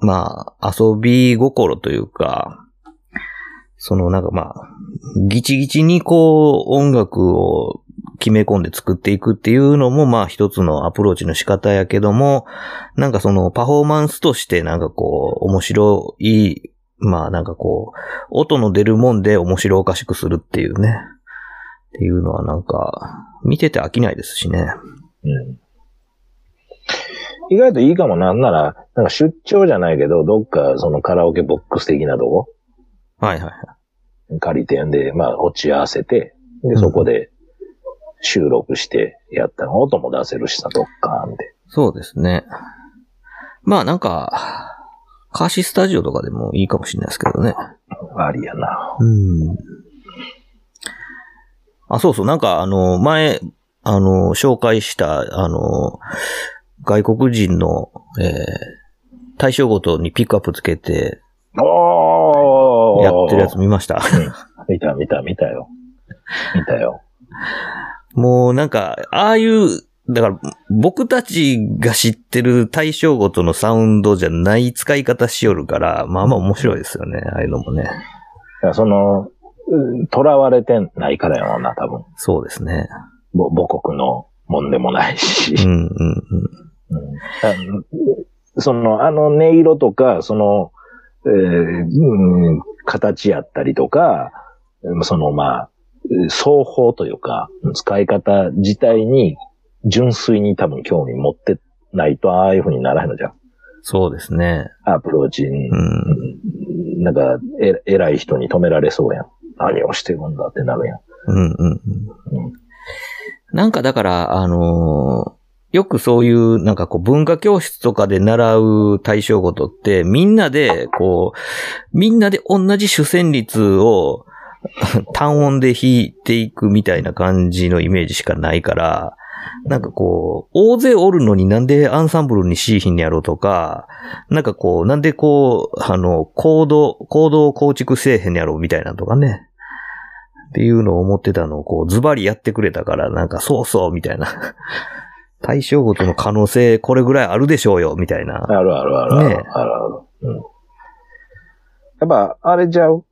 まあ、遊び心というか、そのなんかまあ、ギチギチにこう、音楽を決め込んで作っていくっていうのもまあ一つのアプローチの仕方やけども、なんかそのパフォーマンスとしてなんかこう、面白い、まあなんかこう、音の出るもんで面白おかしくするっていうね。っていうのはなんか、見てて飽きないですしね。うん。意外といいかもなんなら、なんか出張じゃないけど、どっかそのカラオケボックス的なとこはいはいはい。借りてんで、まあ落ち合わせて、で、そこで収録してやったら音も出せるしさ、どっかんで。そうですね。まあなんか、カーシスタジオとかでもいいかもしれないですけどね。ありやな。うん。あ、そうそう、なんかあの、前、あの、紹介した、あの、外国人の、えー、対象ごとにピックアップつけて、おーやってるやつ見ました。見た見た見たよ。見たよ。もうなんか、ああいう、だから、僕たちが知ってる対象ごとのサウンドじゃない使い方しよるから、まあまあ面白いですよね、ああいうのもね。その、うん囚われてないからやろうな、多分。そうですね。ぼ母国のもんでもないし。うんうんうん。うんあその、あの音色とか、その、えーうん形やったりとか、うんその、まあ、双方というか、使い方自体に純粋に多分興味持ってないと、ああいう風にならへんのじゃん。そうですね。アプローチに、うん。なんか、え、偉い人に止められそうやん。何をしてるんだってなるやん。うんうんうん。なんかだから、あのーよくそういう、なんかこう文化教室とかで習う対象ごとって、みんなで、こう、みんなで同じ主旋律を 単音で弾いていくみたいな感じのイメージしかないから、なんかこう、大勢おるのになんでアンサンブルにしいひんやろうとか、なんかこう、なんでこう、あの、コード、コードを構築せえへんやろうみたいなとかね。っていうのを思ってたのをこうズバリやってくれたから、なんかそうそうみたいな。対象ごとの可能性これぐらいあるでしょうよみたいな。あるあるあるある。ねえあるある。うん。やっぱ、あれちゃう？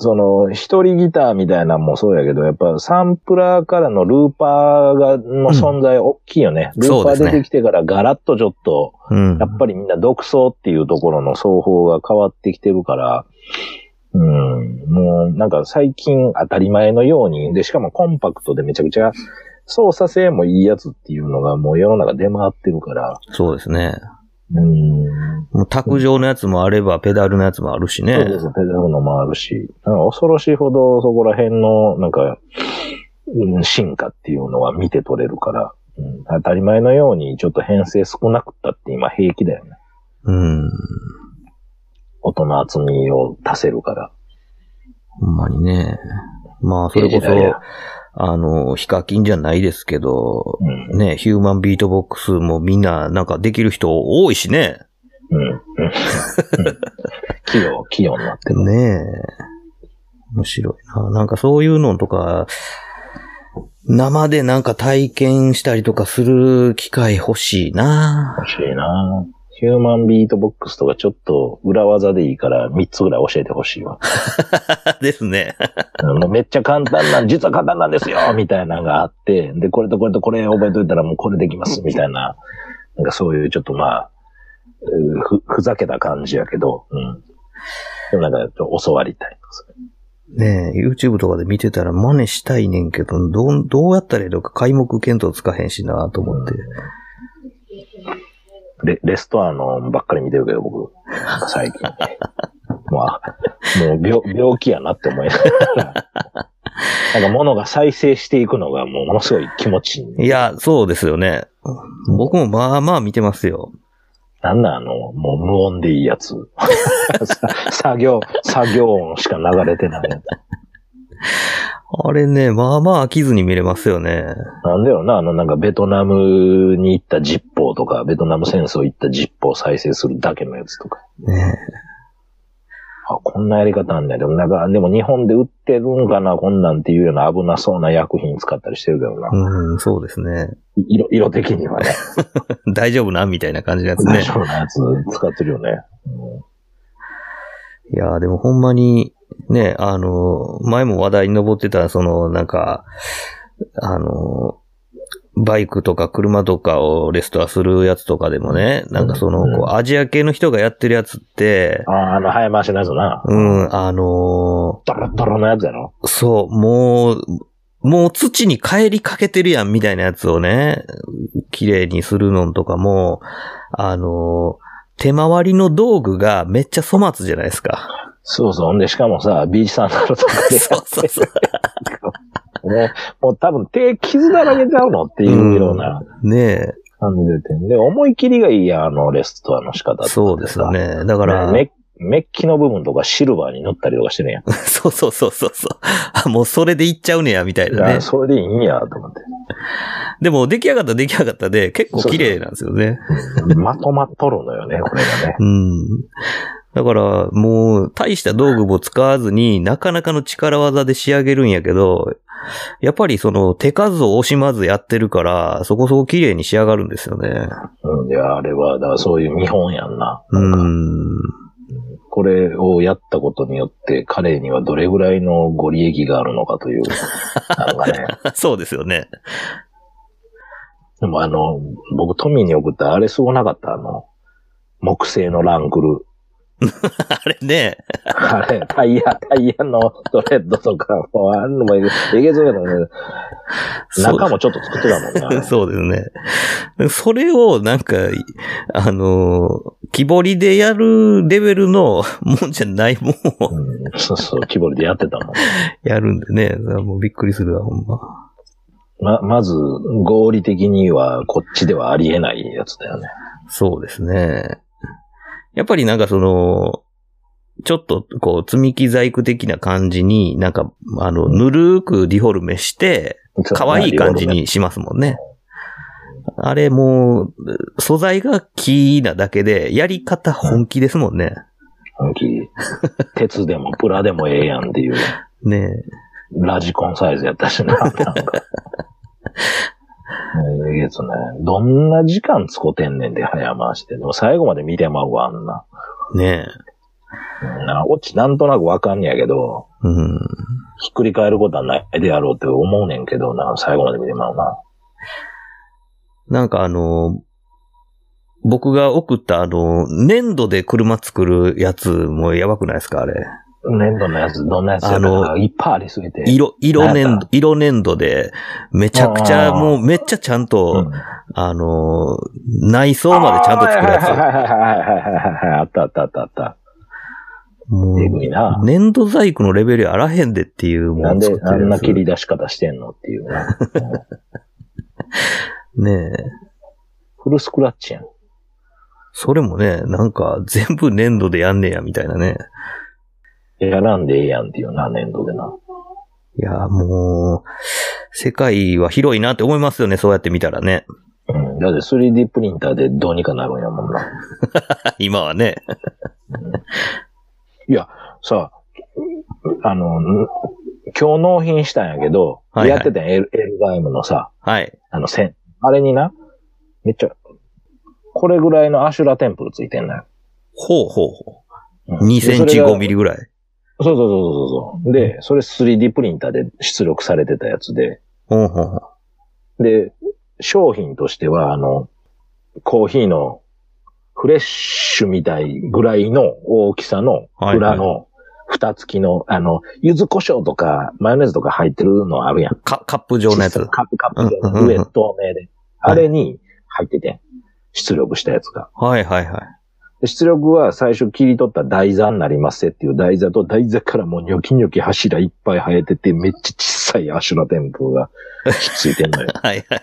その、一人ギターみたいなのもそうやけど、やっぱサンプラーからのルーパーが、の存在大きいよね。ルーパー出てきてからガラッとちょっと、うんや。っぱりみんな独創っていうところの奏法が変わってきてるから、うん、もうなんか最近当たり前のように、で、しかもコンパクトでめちゃくちゃ操作性もいいやつっていうのがもう世の中出回ってるから、そうですね。うん、もう卓上のやつもあれば、ペダルのやつもあるしね。そうです、ペダルのもあるし、恐ろしいほどそこら辺の、なんか、うん進化っていうのは見て取れるから、うん、当たり前のようにちょっと編成少なくったって今平気だよね。うん。音の厚みを足せるから。ほんまにね。まあ、それこそ、あの、ヒカキンじゃないですけど、うん、ね、ヒューマンビートボックスもみんななんかできる人多いしね。うん、うん。器用、器用になってる。ねえ。面白いな。なんかそういうのとか、生でなんか体験したりとかする機会欲しいな。欲しいなヒューマンビートボックスとかちょっと裏技でいいから3つぐらい教えてほしいわ。ですね。めっちゃ簡単なん、実は簡単なんですよみたいなのがあって、で、これとこれとこれ覚えといたらもうこれできますみたいな、なんかそういうちょっとまあ、うふ、ふざけた感じやけど、うん。でもなんか教わりたい。ねえ、YouTube とかで見てたら真似したいねんけど、どう、どうやったらいいのか開目見当つかへんしなと思って。レレストアのばっかり見てるけど、僕、なんか最近。も うあ、もう病病気やなって思いながら。なんか物が再生していくのがもうものすごい気持ちいい。いや、そうですよね。僕もまあまあ見てますよ。なんなんあの、もう無音でいいやつ。さ作業、作業音しか流れてないやつ。あれね、まあまあ飽きずに見れますよね。なんだよな、あの、なんかベトナムに行ったジッポーとか、ベトナム戦争行ったジッポーを再生するだけのやつとか。ねあ、こんなやり方あんねん。でもなんか、でも日本で売ってるんかな、こんなんっていうような危なそうな薬品使ったりしてるけどな。うん、そうですね。色、色的にはね。大丈夫なみたいな感じのやつね。大丈夫なやつ使ってるよね。いやーでもほんまに、ね、あの、前も話題に上ってた、その、なんか、あの、バイクとか車とかをレストアするやつとかでもね、なんかその、うんこう、アジア系の人がやってるやつって、ああ、あの、早回しのやつな。うん、あのドロドロのやつやろ？ーそう、もう、もう土に帰りかけてるやんみたいなやつをね、綺麗にするのとかも、あのー手回りの道具がめっちゃ粗末じゃないですか。そうそう。で、しかもさ、ビーチサンダルとかでそうそうそう。もう、もう多分手傷だらけちゃうのっていうようなねえ。感じでてんで、思い切りがいいやん、あの、レストアの仕方そうですよ。ね。だから、メメッキの部分とかシルバーに塗ったりとかしてるやん。そうそうそうそうそう。あ、もうそれでいっちゃうねや、みたいなね。それでいいんや、と思って。でも、出来上がった出来上がったで、結構綺麗なんですよね。まとまっとるのよね、これがね。うん。だから、もう、大した道具も使わずに、なかなかの力技で仕上げるんやけど、やっぱりその手数を惜しまずやってるから、そこそこ綺麗に仕上がるんですよね。うん、いや、あれは、だからそういう見本やんな。うなんかん。これをやったことによって、彼にはどれぐらいのご利益があるのかという。なんかね。そうですよね。でもあの、僕トミーに送ったあれすごなかった、あの、木製のランクル。あれね。あれ、タイヤ、タイヤのストレッドとか、もうあんのもえげつやのね。中もちょっと作ってたもんねあれ。そうですね。それをなんか、あの、木彫りでやるレベルのもんじゃないもんをうん、そうそう、木彫りでやってたもん。やるんでね。もうびっくりするわ、ほんま。ま、まず、合理的にはこっちではありえないやつだよね。そうですね。やっぱりなんかその、ちょっとこう積み木細工的な感じになんか、あの、ぬるーくディフォルメして、可愛い感じにしますもんね。あれもう、素材が木なだけで、やり方本気ですもんね。本気。鉄でもプラでもええやんっていう、ねラジコンサイズやったしな。な んか。えげつね。どんな時間使ってんねんで、早回して。でも最後まで見てまうわ、あんな。え。ねうんなオチなんとなくわかんねやけど、え。うん。ひっくり返ることはないであろうって思うねんけどな、最後まで見てまうな。なんかあの、僕が送ったあの、粘土で車作るやつもやばくないですかあれ。粘土のやつ、どんなやつあのかいっぱいありすぎて。色、色粘土、色粘土で、めちゃくちゃ、もうめっちゃちゃんと、うんあの、内装までちゃんと作るやはいはいはいはいはいはいはい。あったあったあったあった。つ。もえぐいなう、粘土細工のレベルあらへんでっていうもなん作ってあんなるやつ切り出し方してんのっていうね。ねえ。フルスクラッチやん。それもね、なんか全部粘土でやんねや、みたいなね。やらんでええやんっていうな、粘土でな。いや、もう、世界は広いなって思いますよね、そうやって見たらね。うん。だって 3D プリンターでどうにかなるんやもんな。今はね。いや、さ、あの、ん今日納品したんやけど、はいはいやってたんやエルエルガイムのさ、はい。あの線。あれにな、めっちゃ、これぐらいのアシュラテンプルついてんのよ。ほうほうほう。うん2センチでそれが5ミリぐらい。そうそうそうそうそう。で、それ 3D プリンターで出力されてたやつで、ほうほうほう。で、商品としては、あの、コーヒーのフレッシュみたいぐらいの大きさのはい裏の蓋付きの、あの、柚子胡椒とかマヨネーズとか入ってるのあるやん。かカップ状のやつ。カップカップ状の上透明で。あれに入っててん。出力したやつが。はいはいはい。で出力は最初切り取った台座になりますっていう台座と台座からもうニョキニョキ柱いっぱい生えててめっちゃ小さいアシュラテンプルがついてんのよ。はいはい。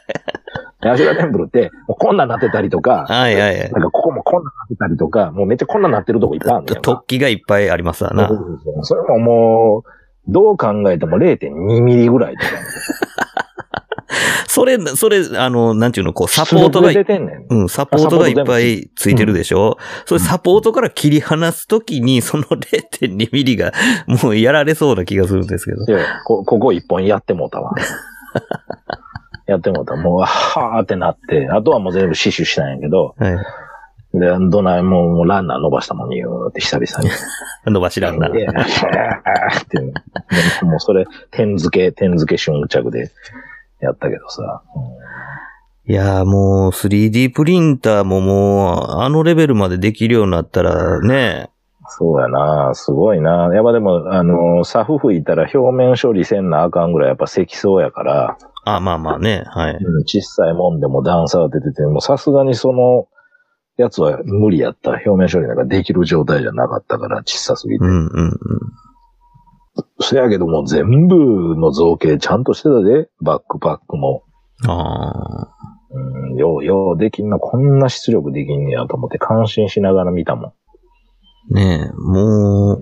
アシュラテンプルって、もうこんなんなってたりとか、はいはいはい。なんかここもこんなんなってたりとか、もうめっちゃこんなんなってるとこいっぱいあるんだよ。突起がいっぱいありますわな。それももう、どう考えても0.2ミリぐらいとか。それ、それ、あの、なんていうの、こう、サポートが。うん、サポートがいっぱいついてるでしょ、それサポートから切り離すときに、その0.2ミリがもうやられそうな気がするんですけど。いやこ、ここ一本やってもうたわ。やってもうた。もう、はーってなって、あとはもう全部死守したんやけど、はい。で、どないもうもうランナー伸ばしたもんに、うーって久々に。伸ばしらんな。いやっていうのもうそれ、点付け、点付け瞬着でやったけどさ。いやーもう 3D プリンターももう、あのレベルまでできるようになったらね、そうやなすごいなやっぱでも、あの、サフ吹いたら表面処理せんなあかんぐらいやっぱ積層やから、あ、まあまあね、はい。うん小さいもんでも段差が出てて、もうさすがにその、やつは無理やった。表面処理なんかできる状態じゃなかったから、小さすぎて。うんうんうん。そやけども全部の造形ちゃんとしてたで、バックパックも。ああ。うん、よう、ようできんな、こんな出力できんねやと思って感心しながら見たもん。ねえ、もう、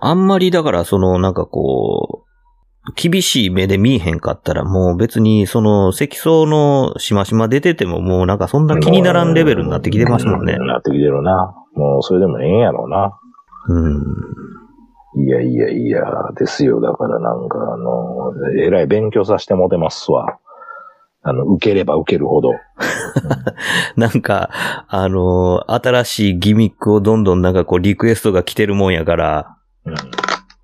あんまりだからそのなんかこう、厳しい目で見えへんかったらもう別にその積層のしましま出ててももうなんかそんな気にならんレベルになってきてますもんねう。なってきてるな。もうそれでもええんやろうな。うん。いやいやいや、ですよ。だからなんかあの、えらい勉強させてもてますわ。あの、受ければ受けるほど。なんか、あのー新しいギミックをどんどんなんかこうリクエストが来てるもんやから、うん。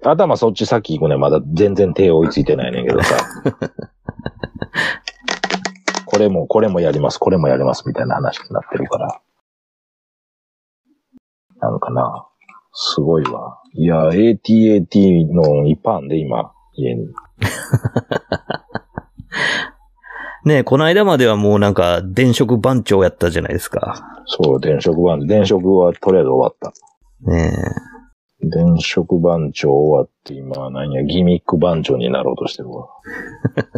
頭そっち先行くね。まだ全然手追いついてないねんけどさ。これも、これもやります、これもやります、みたいな話になってるから。なんかな。すごいわ。いや、ATAT のいっぱいあんで、今、家に。ねえこの間まではもうなんか電飾番長やったじゃないですか。そう、電飾番、電飾はとりあえず終わった。ね電飾番長終わって、今、何や、ギミック番長になろうとしてるわ。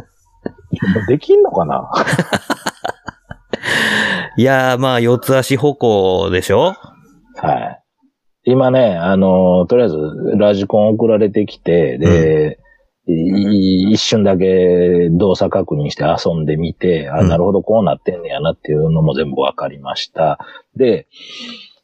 できんのかな？え。いやーまあ四つ足歩行でしょ？はい。今ね、あの、とりあえず、ラジコン送られてきて、で、い一瞬だけ動作確認して遊んでみて、あ、うんなるほど、こうなってんねやなっていうのも全部わかりました。で、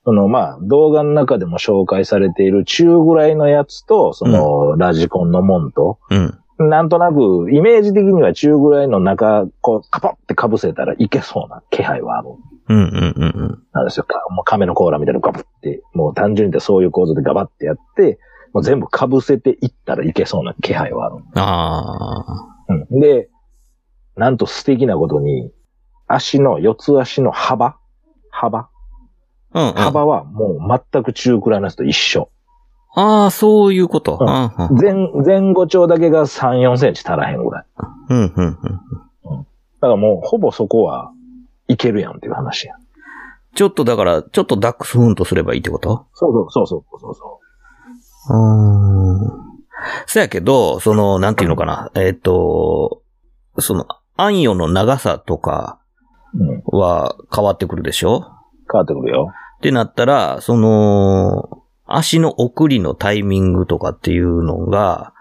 その、まあ、動画の中でも紹介されている中ぐらいのやつと、その、ラジコンのもんと、うん。なんとなく、イメージ的には中ぐらいの中、こう、カポって被せたらいけそうな気配はある。うんうんうんうん。なんですよ。かもう亀の甲羅みたいなのガブって、もう単純にそういう構造でガバってやって、もう全部被せていったらいけそうな気配はある。ああ。うん。で、なんと素敵なことに、足の、四つ足の幅幅？うん、うん。幅はもう全く中くらいのやつと一緒。ああ、そういうこと。うん前、前後長だけが3、4センチ足らへんぐらい。うんうんうん。だからもうほぼそこはいけるやんっていう話や。ちょっとだから、ちょっとダックスフンとすればいいってこと？そうそうそうそうそうそうーん。そやけど、その、なんていうのかな？えっ、と、その、暗夜の長さとかう。うん。は変わってくるでしょ？変わってくるよ。ってなったら、その、足の送りのタイミングとかっていうのが、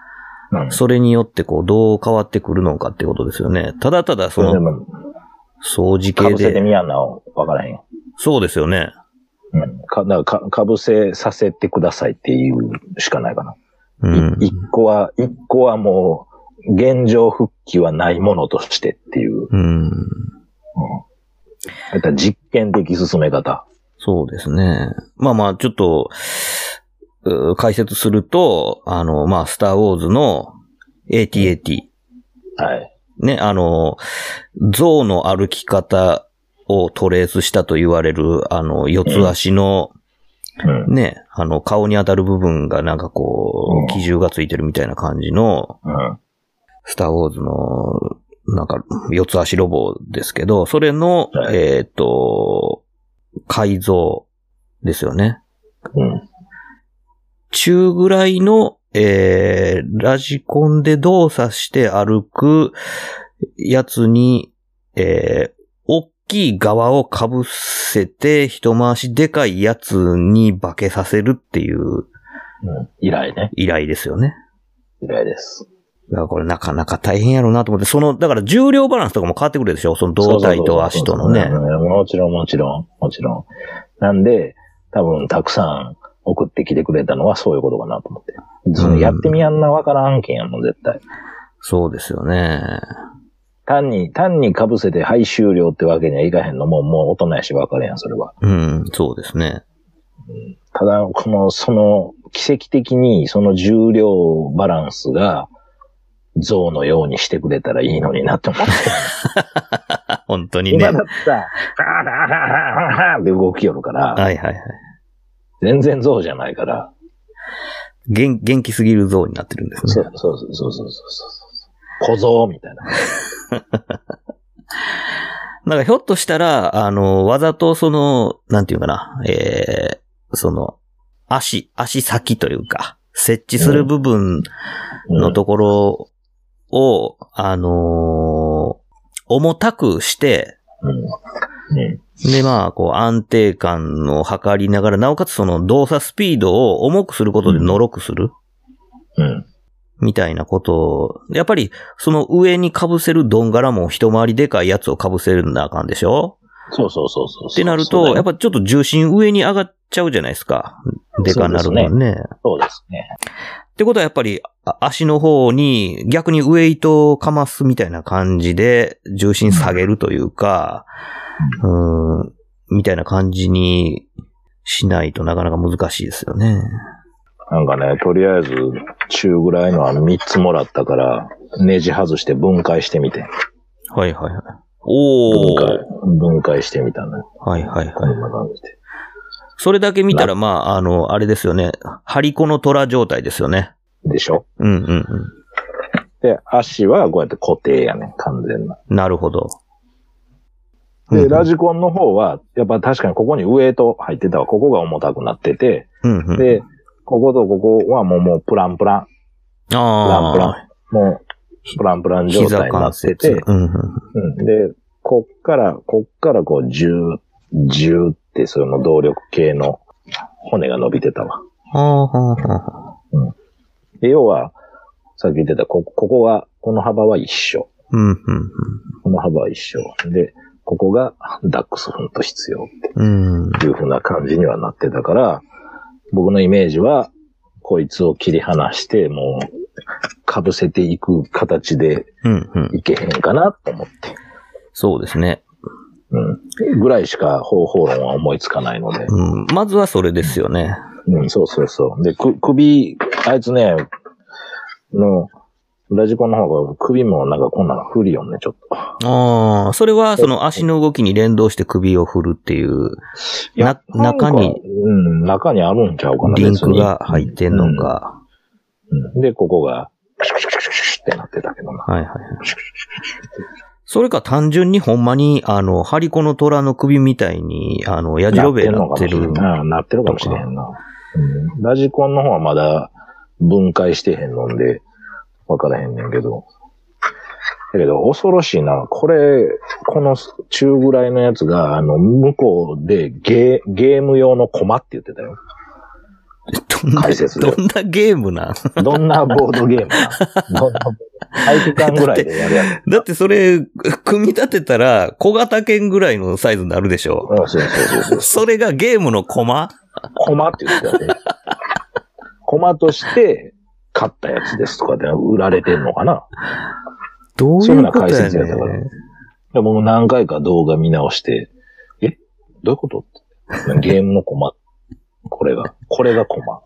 うん。それによってこう、どう変わってくるのかってことですよね。ただただその、掃除系かぶせてで。みやんな、わからへんよ。そうですよね。うん。か、だからか、かぶせさせてくださいっていうしかないかな。うん。い一個は、一個はもう、現状復帰はないものとしてっていう。うん。うん。だから実験的進め方。そうですね。まあまあ、ちょっと、う解説すると、あの、まあ、スターウォーズの ATAT。はい。ね、あの、象の歩き方をトレースしたと言われる、あの、四つ足の、うん。ね、あの、顔に当たる部分がなんかこうんう、基準がついてるみたいな感じの、うん。スターウォーズの、なんか、四つ足ロボですけど、それの、はいえっ、と、改造ですよね。うん。中ぐらいの、えー、ラジコンで動作して歩くやつに、えー、大きい側を被せて、一回しでかいやつに化けさせるっていううん。依頼ね。依頼ですよね。依頼です。だからこれなかなか大変やろうなと思って、その、だから重量バランスとかも変わってくるでしょ？その胴体と足とのね。うんもちろん、もちろん、もちろん。なんで、多分、たくさん送ってきてくれたのはそういうことかなと思って。そのやってみやんなわからん案件やもん、絶対。そうですよね。単に、単に被せて、はい、終了ってわけにはいかへんのも、もう大人やしわかるやん、それは。うん、そうですね。ただ、この、その、奇跡的に、その重量バランスが、象のようにしてくれたらいいのになって思って。本当にね。は今だってさ、ハーハーハーハーハーって動きよるから、いはいはい。全然象じゃないから、元元気すぎる像になってるんですね。そうそうそうそうそうそう。小僧みたいな。なんかひょっとしたら、あの、わざとその、なんていうかな、えー、その、足、足先というか、設置する部分のところを、あのー重たくして、うん。うん。で、まあ、こう、安定感を測りながら、なおかつその動作スピードを重くすることでのろくする、うん。みたいなことを、やっぱり、その上に被せるドンガラも一回りでかいやつを被せるんだあかんでしょ？そうそうそうそう。ってなると、やっぱぱちょっと重心上に上がっちゃうじゃないですか。でかなるもんね。そうですね。ってことはやっぱり、あ足の方に逆にウェイトをかますみたいな感じで重心下げるというか、うん、みたいな感じにしないとなかなか難しいですよね。なんかね、とりあえず、中ぐらいのは3つもらったから、ネジ外して分解してみて。はいはいはい。お分解ー。、分解してみたの。はいはいはいこ。んな感じで。それだけ見たら、まあ、あの、あれですよね。ハリコの虎状態ですよね。でしょ？うんうんうん。で、足はこうやって固定やね、完全な。なるほど。で、うんラジコンの方は、やっぱ確かにここにウエイト入ってたわ。ここが重たくなってて、うんうん。で、こことここはもうもうプランプラン、プランプラあン、もうプランプランあ、状態になって節。て、うんうん。うん、で、こっから、こっからこう、ジュー、ジューってその動力系の骨が伸びてたわ。はあはあはあ。で、要は、さっき言ってた、こ、ここが、この幅は一緒。うんうんこの幅は一緒。で、ここがダックスフント必要うん。うん。っていう風な感じにはなってたから、僕のイメージは、こいつを切り離して、もう、被せていく形でうんうん。いけへんかなと思って。そうですね。うん。ぐらいしか方法論は思いつかないので。うん。まずはそれですよね。うん、そうそうそう。で、く、首、あいつね、の、ラジコンの方が首もなんかこんなの不利よね、ちょっと。ああ、それはその足の動きに連動して首を振るっていう、な、中にうん、中にあるんちゃうかな、リンクが入ってんのか。うんうんで、ここが、クシュクシュクシュクシュってなってたけどな。はいはいはい。それか単純にほんまに、あの、ハリコの虎の首みたいに、あの、やじろべえなってる。ななってるかもしれへんな。うん、ラジコンの方はまだ分解してへんのんで、わからへんねんけど。だけど、恐ろしいな。これ、この中ぐらいのやつが、あの、向こうでゲー、ゲーム用のコマって言ってたよ。どんな、解説でどんなゲームなん？どんなボードゲームな？どんな、体育館ぐらいでやるやつ。だってそれ、組み立てたら小型犬ぐらいのサイズになるでしょ？うん、そうそうそうそれがゲームのコマ？コマって言ってたよね。コマとして買ったやつですとかで売られてんのかなどうそういううふうな解いことや説やったからね。でも何回か動画見直して、え？どういうこと？ってゲームのコマ。これが。これがコマ。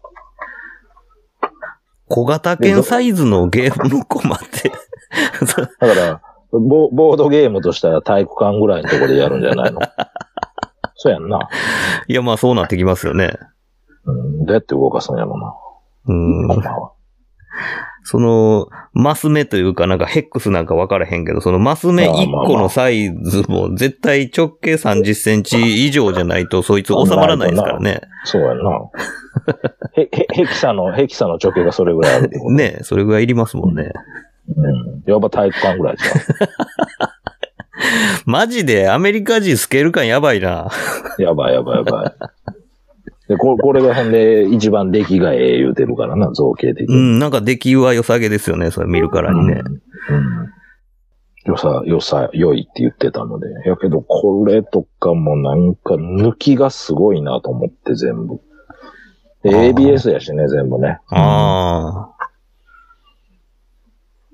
小型犬サイズのゲームのコマって。そうだから、ボボードゲームとしたら体育館ぐらいのところでやるんじゃないの？そうやんな。いや、まあそうなってきますよね。うん、どうやって動かすんやろな。うんコ。マは。その、マス目というかなんかヘックスなんか分からへんけど、そのマス目1個のサイズも絶対直径30センチ以上じゃないとそいつ収まらないですからね。そうやんな。へ、へ、ヘキサの、ヘキサの直径がそれぐらいある。ねそれぐらいいりますもんね。うん。やっぱ体育館ぐらいじゃん。マジでアメリカ人スケール感やばいな。やばいやばいやばい。で、ここれがほんで一番出来がええ言うてるからな、造形的に。うん、なんか出来は良さげですよね、それ見るからにね。うん。よさ、よさ、良いって言ってたので。やけど、これとかもなんか抜きがすごいなと思って全部。で、ABS やしね、全部ね。あ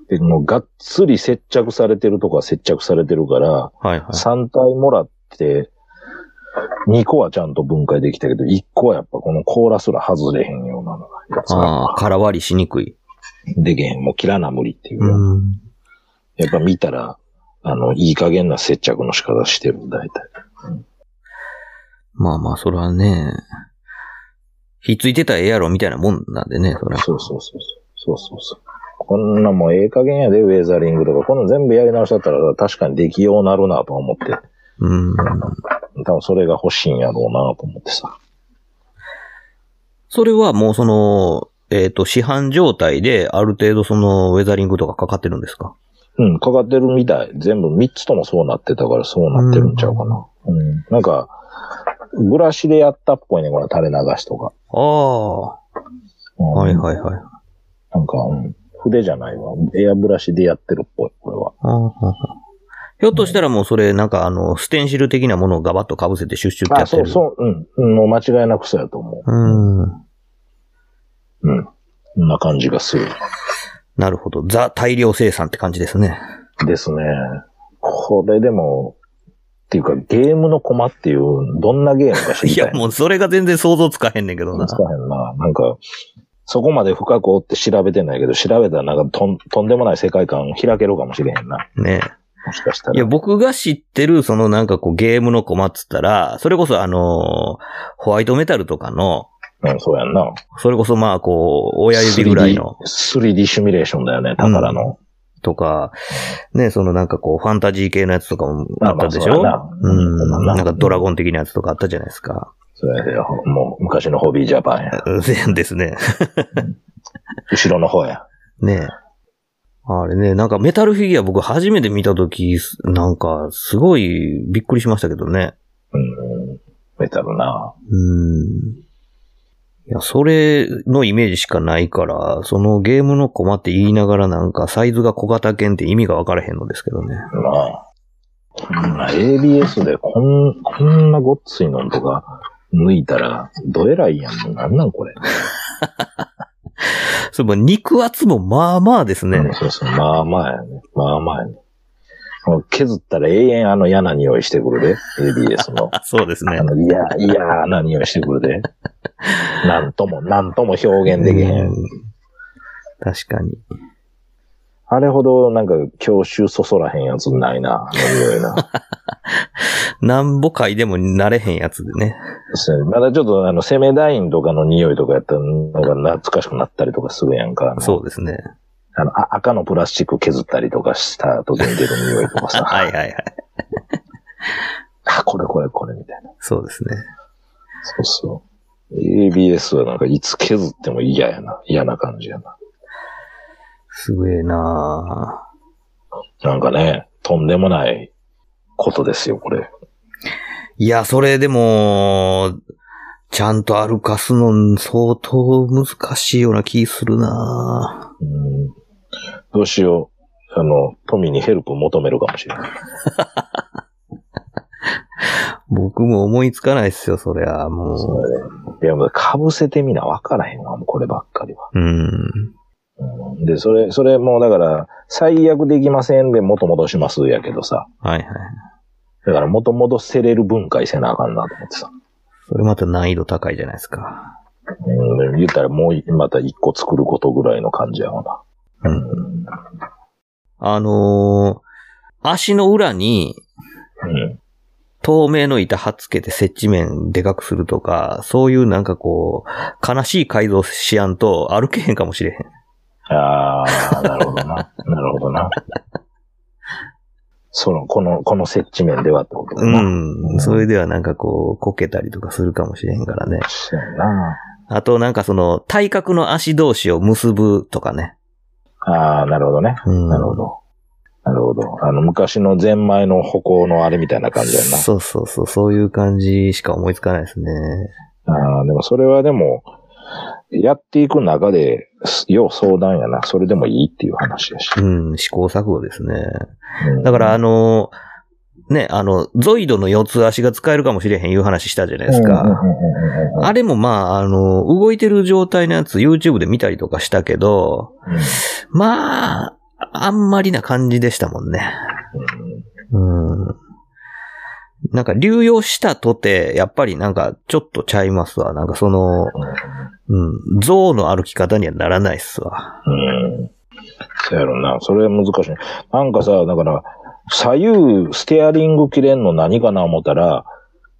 で、もうがっつり接着されてるとこは接着されてるから、あ、はいはい。3体もらって、2個はちゃんと分解できたけど、1個はやっぱこの甲羅すら外れへんようなやつあがあ、空割りしにくい。でけへん。もう切らな無理っていう。うん。やっぱ見たら、あの、いい加減な接着の仕方してる、大体。まあまあ、それはね、ひっついてたらええやろみたいなもんなんでね、それは。そうそうそうそう。そうそうそう。こんなもんええ加減やで、ウェザリングとか。この全部やり直しだったら確かにできようなるなと思って。うん。多分それが欲しいんやろうなと思ってさ。それはもうその、えっ、と、市販状態である程度そのウェザリングとかかかってるんですか？うん、かかってるみたい。全部3つともそうなってたからそうなってるんちゃうかな。うん。なんか、ブラシでやったっぽいね、この垂れ流しとか。ああ、うんはいはいはい。なんか、うん。筆じゃないわ。エアブラシでやってるっぽい、これは。ああひょっとしたらもうそれなんかあの、ステンシル的なものをガバッと被せてシュッシュってやあ、ってる。そうそう、うん。うんもう間違いなくそうやと思う。うん。う。うん。こんな感じがする。なるほど。ザ大量生産って感じですね。ですね。これでも、っていうか、ゲームのコマっていう、どんなゲームか知りたい。いや、もうそれが全然想像つかへんねんけどな。つかへんな。なんか、そこまで深く追って調べてないけど、調べたらなんかとんとんでもない世界観開けるかもしれへんな。ねもしかしたら。いや、僕が知ってる、そのなんかこうゲームのコマっつったら、それこそあの、ホワイトメタルとかの、うん、そうやんな。それこそまあこう、親指ぐらいの 3D, 3D シミュレーションだよね、宝の。とか、ね、そのなんかこう、ファンタジー系のやつとかもあったでしょ、まあううん。なんかドラゴン的なやつとかあったじゃないですか。それで、もう昔のホビージャパンや。うん ですね。後ろの方や。ねあれね、なんかメタルフィギュア僕初めて見たとき、なんかすごいびっくりしましたけどね。うん。メタルな。うん。いや、それのイメージしかないから、そのゲームのコマって言いながらなんかサイズが小型犬って意味が分からへんのですけどね。まあ。こんな ABS でこん、こんなごっついのんとか抜いたら、どえらいやん。もうなんなんこれ。そういえば肉厚もまあまあですね。うんそうそう。まあまあやね。まあまあやね。もう削ったら永遠あの嫌な匂いしてくるで。ABS の。あ そうですねあ。の嫌、嫌な匂いしてくるで。なんとも、なんとも表現できへん。うん確かに。あれほどなんか教習そそらへんやつないな、あの匂いな。なんぼ回でもなれへんやつでね。そうまだちょっとあの、セメダインとかの匂いとかやったら、なんか懐かしくなったりとかするやんか。そうですね。あの、あ赤のプラスチック削ったりとかした時に出る匂いとかさ。はいはいはい。あ、これこれこれみたいな。そうですね。そうそう。ABS はなんかいつ削っても嫌やな。嫌な感じやな。すげえななんかね、とんでもないことですよ、これ。いや、それでも、ちゃんと歩かすの相当難しいような気するなうんどうしよう。あの、富にヘルプ求めるかもしれない。僕も思いつかないっすよ、そりゃ。もそれで。いや、もう被せてみな分からへんわ、もうこればっかりは。う。うん。うんで、それ、それもうだから、最悪できませんで元戻しますやけどさ。はいはい。だから元戻せれる分解せなあかんなと思ってさ。それまた難易度高いじゃないですか。うん、で言ったらもういまた一個作ることぐらいの感じやわな。うん。あのー足の裏にうん。透明の板貼っつけて接地面でかくするとか、そういうなんかこう、悲しい改造しやんと歩けへんかもしれへん。ああ、なるほどな。なるほどな。その、この、この接地面ではってことだうな。ん。それではなんかこう、こけたりとかするかもしれへんからね。そうやな。あとなんかその、体格の足同士を結ぶとかね。ああ、なるほどね。うん。なるほど。なるほど。あの、昔のゼンマイの歩行のあれみたいな感じやな。そうそうそう、そういう感じしか思いつかないですね。ああ、でもそれはでも、やっていく中で、要相談やな。それでもいいっていう話やし。うん、試行錯誤ですね。うんだから、あの、ね、あの、ゾイドの四つ足が使えるかもしれへんいう話したじゃないですか。あれもまあ、あの、動いてる状態のやつ YouTube で見たりとかしたけど、まあ、あんまりな感じでしたもんね。うん。なんか流用したとて、やっぱりなんかちょっとちゃいますわ。なんかその、うん、象の歩き方にはならないっすわ。うん。そうやろな。それは難しい。なんかさ、だから、左右ステアリング切れんの何かな思ったら、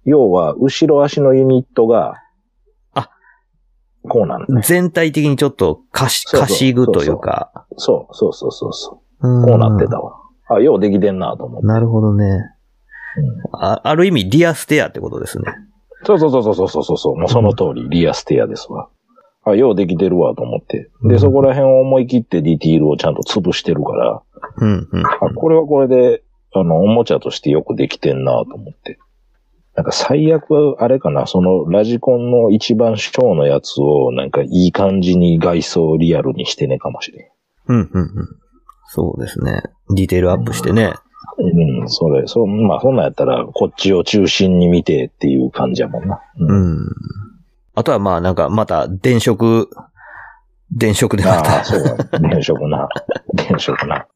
要は、後ろ足のユニットが、あ、こうなんだ。全体的にちょっとかし、そうそうかしぐというか。そう、そうそうそうそう。うんこうなってたわ。あ、ようできてんなと思って。なるほどね。うんあある意味、リアステアってことですね。そうそうそうそうそうそうそう。もうその通り、リアステアですわ。あ、ようできてるわと思って。で、うんそこら辺を思い切ってディティールをちゃんと潰してるから、うん、うん。あ、これはこれで、あの、おもちゃとしてよくできてんなと思って。なんか最悪は、あれかな、そのラジコンの一番小のやつを、なんかいい感じに外装をリアルにしてねかもしれん。うん、うん、うん。そうですね。ディテールアップしてね。うん、それ、そ、まあ、そんなんやったら、こっちを中心に見てっていう感じやもんな。う。うんん。あとはまあなんか、また、電飾、電飾でまあたあ、、そうだ。電飾な。電飾な。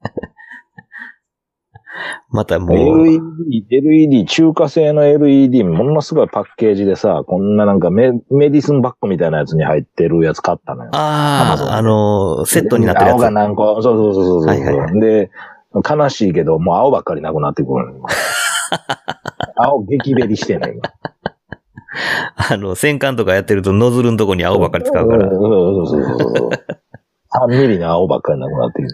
またもう、LED、LED、中華製の LED、ものすごいパッケージでさ、こんななんかメメディスンバッグみたいなやつに入ってるやつ買ったのよ。ああ、あの、セットになってる青がや何個、そうそうそうそうそう、はいはいはで、悲しいけど、もう青ばっかりなくなってくる青激ベリしてんねん今。つ。あの、戦艦とかやってるとノズルのとこに青ばっかり使うから。そうそうそうそうそう。3ミリの青ばっかりなくなってる。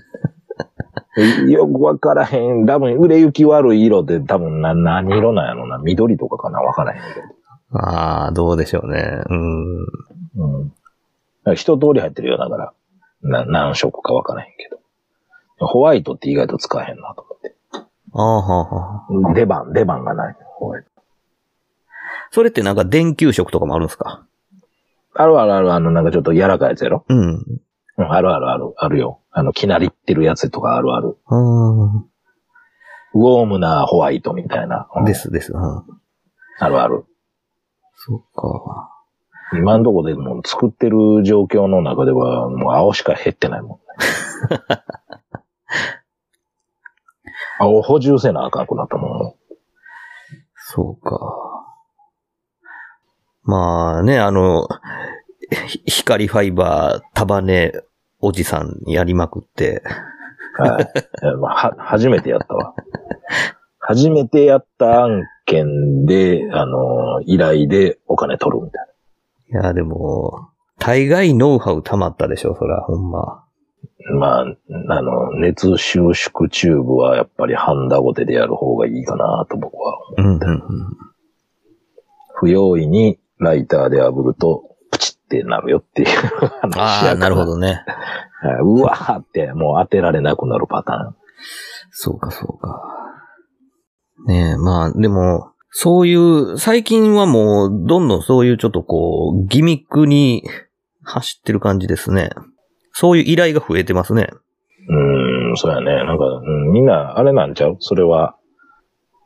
よくわからへん。多分、売れ行き悪い色って多分な、何色なんやろな。緑とかかなわからへんけど。ああ、どうでしょうね。うん。うん。一通り入ってるよ、だから。な、何色かわからへんけど。ホワイトって意外と使えへんなと思って。ああ、はあ、はあ。出番、出番がない。ホワイト。それってなんか電球色とかもあるんですか？あるあるある、あの、なんかちょっと柔らかいやつやろ？うん。うん、あるあるある、あるよ。あの、きなりってるやつとかあるある。あウォームなホワイトみたいな。うんあ、ですです。うん。あるある。そっか。今のところでもう作ってる状況の中では、もう青しか減ってないもんね。青補充せなあかんくなったもんね。そうか。まあね、あの、ひ光ファイバー束ねおじさんやりまくって、はい。えまあは、初めてやったわ。初めてやった案件で、あの、依頼でお金取るみたいいや、でも、大概ノウハウ溜まったでしょ、そら、ほんま。な。まあ、あの、熱収縮チューブはやっぱりハンダゴテでやる方がいいかなと僕はうん、うん思って。、不用意にライターで炙ると、プチってなるよっていう話ああ、なるほ。どね。はいうわーって、もう当てられなくなるパターン。そうか、そうか。ねえ、まあ、でも、そういう、最近はもう、どんどんそういうちょっとこう、ギミックに走ってる感じですね。そういう依頼が増えてますね。うーん、そうやね。なんか、うん、みんな、あれなんちゃう？それは、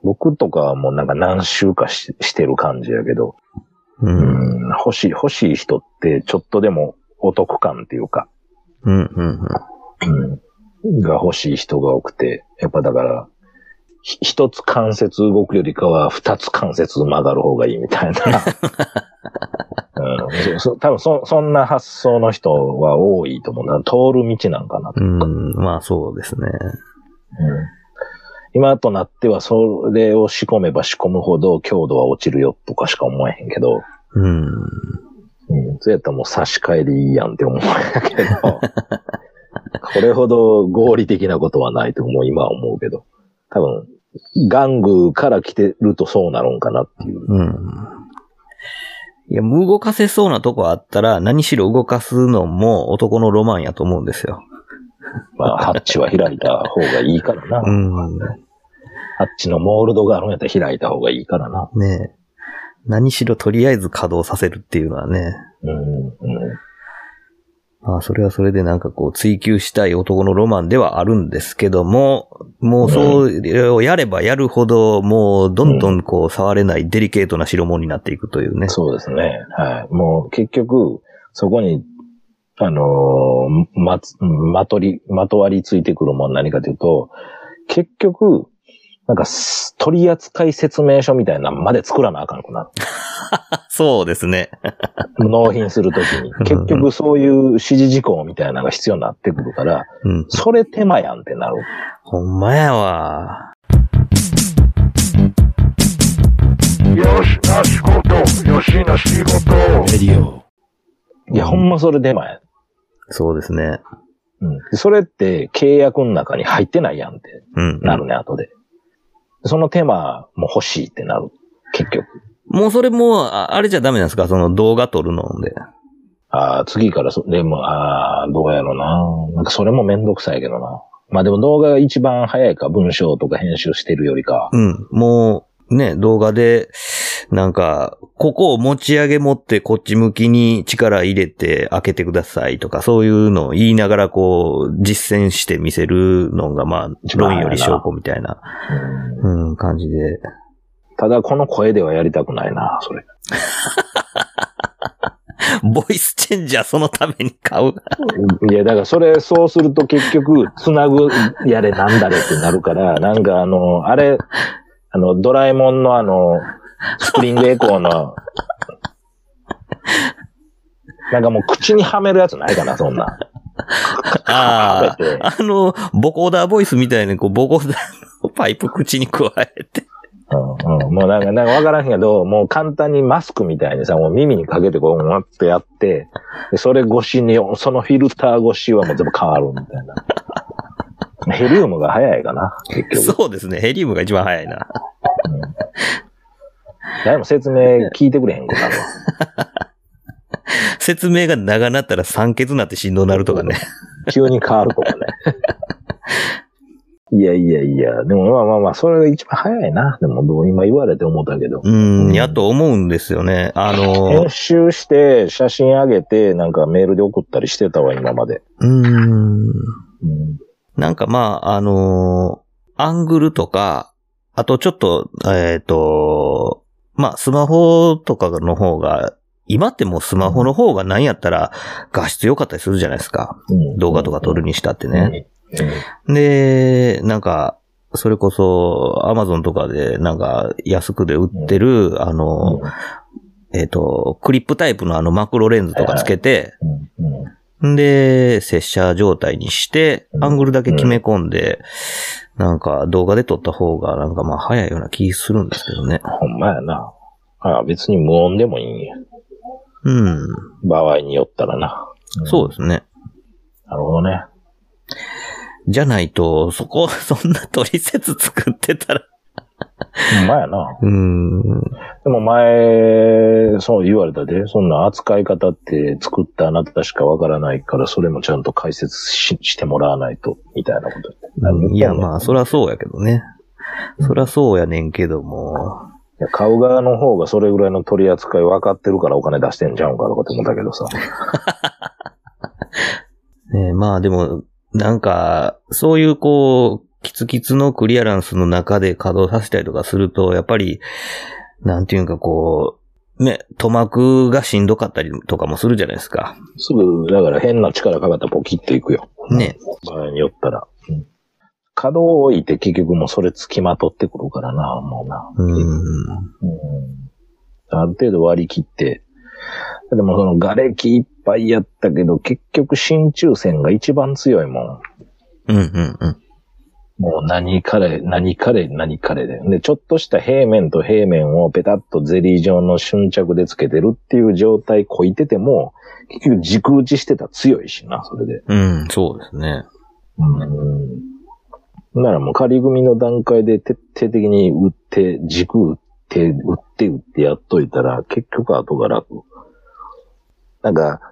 僕とかはもうなんか何週かししてる感じやけど、う。うんん、欲しい、欲しい人ってちょっとでもお得感っていうか、うん、うん、うん、が欲しい人が多くて、やっぱだから、ひ一つ関節動くよりかは二つ関節曲がる方がいいみたいな。うん、そそ多分そ、そんな発想の人は多いと思うな。通る道なんかなと。うん。うん、まあそうですね。うん今となってはそれを仕込めば仕込むほど強度は落ちるよとかしか思えへんけど、うん。うん、そうやったらもう差し替えでいいやんって思うんやけど、これほど合理的なことはないと思う、今は思うけど、多分、玩具から来てるとそうなるんかなっていう。うん。いや、動かせそうなとこあったら、何しろ動かすのも男のロマンやと思うんですよ。まあ、ハッチは開いた方がいいからな。うん。ハッチのモールドがあるんやったら開いた方がいいからな。ねえ。何しろとりあえず稼働させるっていうのはね。うん、うん。まあ、それはそれでなんかこう追求したい男のロマンではあるんですけども、もうそれをやればやるほど、もうどんどんこう触れないデリケートな代物になっていくというね。そうですね。はい。もう結局、そこに、あのーま、まとり、まとわりついてくるもの何かというと、結局、なんかす、取扱説明書みたいなのまで作らなあかんくなる。そうですね。納品するときに。結局そういう指示事項みたいなのが必要になってくるから、うん。それ手間やんってなる。ほんまやわ。よしな仕事、よしな仕事。レディオ。いや、ほんまそれ手間や。そうですね。うん。でそれって契約の中に入ってないやんってうん。なるね、後で。その手間も欲しいってなる。結局。もうそれも、ああれじゃダメなんですか？その動画撮るので。ああ、次からそ、でも、ああ、どうやろうな。なんかそれもめんどくさいけどな。まあでも動画が一番早いか、文章とか編集してるよりか。うん。もう、ね、動画で、なんか、ここを持ち上げ持ってこっち向きに力入れて開けてくださいとか、そういうのを言いながらこう、実践して見せるのが、まあ、論より証拠みたいな、うんうん、感じで。ただこの声ではやりたくないな、それ。ボイスチェンジャーそのために買う。いや、だからそれ、そうすると結局、つなぐやれなんだれってなるから、なんかあの、あれ、あの、ドラえもんのあの、スプリングエコーの、なんかもう口にはめるやつないかな、そんな。ああ、あの、ボコーダーボイスみたいに、こう、ボコーダーのパイプ口に加えて。うんうん、もうなんか、なんかわからんけど、もう簡単にマスクみたいにさ、もう耳にかけてこう、わってやって、でそれ越しに、そのフィルター越しはもう全部変わるみたいな。ヘリウムが早いかな、結局。そうですね。ヘリウムが一番早いな。誰も説明聞いてくれへんくな。説明が長なったら酸欠になって振動なるとかね。急に変わるとかね。いやいやいや、でもまあまあまあ、それが一番早いな。でもどう今言われて思ったけど。うん、やっと思うんですよね。あの編、集して、写真上げて、なんかメールで送ったりしてたわ、今まで。うん、うん。なんかまあ、あのアングルとか、あとちょっと、えっ、と、まあ、スマホとかの方が、今ってもうスマホの方が何やったら画質良かったりするじゃないですか。うん動画とか撮るにしたってね。うん。で、なんか、それこそ、アマゾンとかで、なんか、安くで売ってる、あの、えっ、と、クリップタイプのあのマクロレンズとかつけて、で、接写状態にして、うんアングルだけ決め込んで、なんか動画で撮った方が、なんかまあ早いような気するんですけどね。ほんまやな。ああ、別に無音でもいいんや。うん。場合によったらな。そうですね。なるほどね。じゃないと、そこ、そんな取説作ってたら、ほんまやな。うん。でも前、そう言われたで、そんな扱い方って作ったあなたしかわからないから、それもちゃんと解説ししてもらわないと、みたいなこと。いや、まあ、そりゃそうやけどね。そりゃそうやねんけども。いや買う側の方がそれぐらいの取り扱い分かってるからお金出してんじゃうんかとかって思ったけどさ。ねまあでも、なんか、そういうこう、キツキツのクリアランスの中で稼働させたりとかすると、やっぱり、なんていうかこう、ね、塗膜がしんどかったりとかもするじゃないですか。すぐ、だから変な力かかったらポキッといくよ。ね。場合によったら。うん稼働を置いて結局もうそれ付きまとってくるからな、もうな。うん。うんある程度割り切って。でもその瓦礫いっぱいやったけど、結局真鍮線が一番強いもうんうんうん。ん。もう何彼、何彼、何彼で。で、ちょっとした平面と平面をペタッとゼリー状の瞬着でつけてるっていう状態こいてても、結局軸打ちしてたら強いしな、それで。うん、そうですね。うん。ならもう仮組みの段階で徹底的に打って、軸打って、打って打ってやっといたら、結局後が楽。なんか、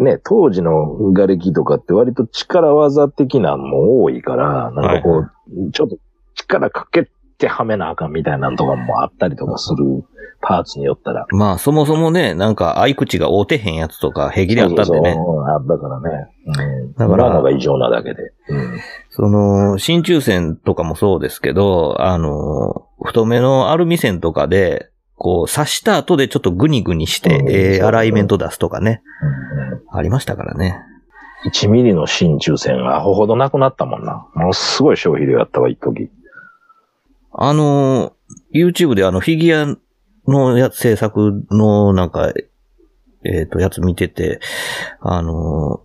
ね、当時の瓦礫とかって割と力技的なのも多いから、なんかこう、はちょっと力かけてはめなあかんみたいなのとかもあったりとかするパーツによったら。まあ、そもそもね、なんか、合い口が合うてへんやつとか、平気であったんでね。そうそうあったからね。うん。だから裏のが異常なだけで。うん。その、真鍮線とかもそうですけど、あの、太めのアルミ線とかで、こう、刺した後でちょっとグニグニして、うんえーアライメント出すとかね。うんありましたからね。1ミリの真鍮線がアホほどなくなったもんな。ものすごい消費量やったわ、一時。あの、YouTube であの、フィギュアのやつ制作のなんか、えっ、と、やつ見てて、あの、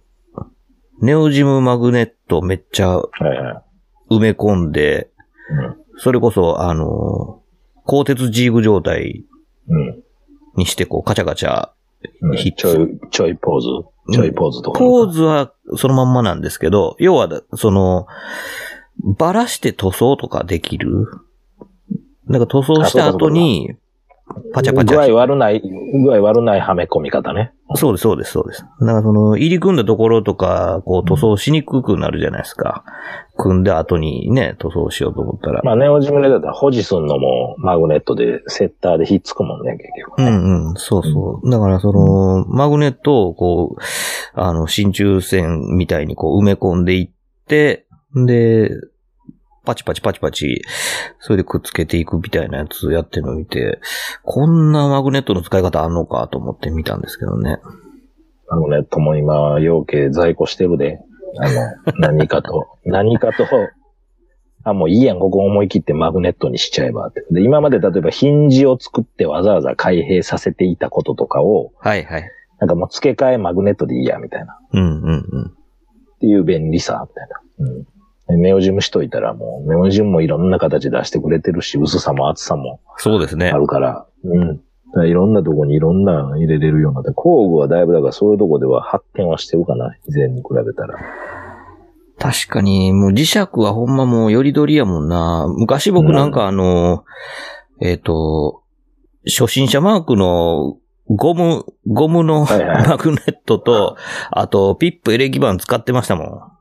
ネオジムマグネットめっちゃはいはい。埋め込んで、うんそれこそ、あの、鋼鉄ジーグ状態うん。にして、こう、カチャカチャ、ちょい、ちょいポーズちょいポーズとか。ポーズはそのまんまなんですけど、要は、その、ばらして塗装とかできる？なんか塗装した後に、パチャパチ具合ャ。悪ない、具合悪ないはめ込み方ね。そうです、そうです、そうです。だからその、入り組んだところとか、こう塗装しにくくなるじゃないですか。組んだ後にね、塗装しようと思ったら。まあ、ネオジムレだったら保持すんのもマグネットで、セッターでひっつくもんね、結局ね。うんうん、そうそう。だからその、マグネットをこう、あの、真鍮線みたいにこう埋め込んでいって、で、パチパチパチパチ、それでくっつけていくみたいなやつやってるのを見て、こんなマグネットの使い方あんのかと思って見たんですけどね。マグネットも今、養鶏在庫してるで。あの、何かと、何かと、あ、もういいやん、ここ思い切ってマグネットにしちゃえばって。で、今まで例えばヒンジを作ってわざわざ開閉させていたこととかを、はいはい。なんかもう付け替えマグネットでいいや、みたいな。うんうんうん。っていう便利さ、みたいな。うん。でネオジムしといたらもう、ネオジムもいろんな形出してくれてるし、薄さも厚さもそうですねあ。るから、うん。いろんなとこにいろんなの入れれるようになって、工具はだいぶだからそういうとこでは発展はしてるかな、以前に比べたら。確かに、もう磁石はほんまもうよりどりやもんな。昔僕なんかあの、えっ、と、初心者マークのゴム、ゴムのマグネットと、あとピップエレキ板使ってましたもん。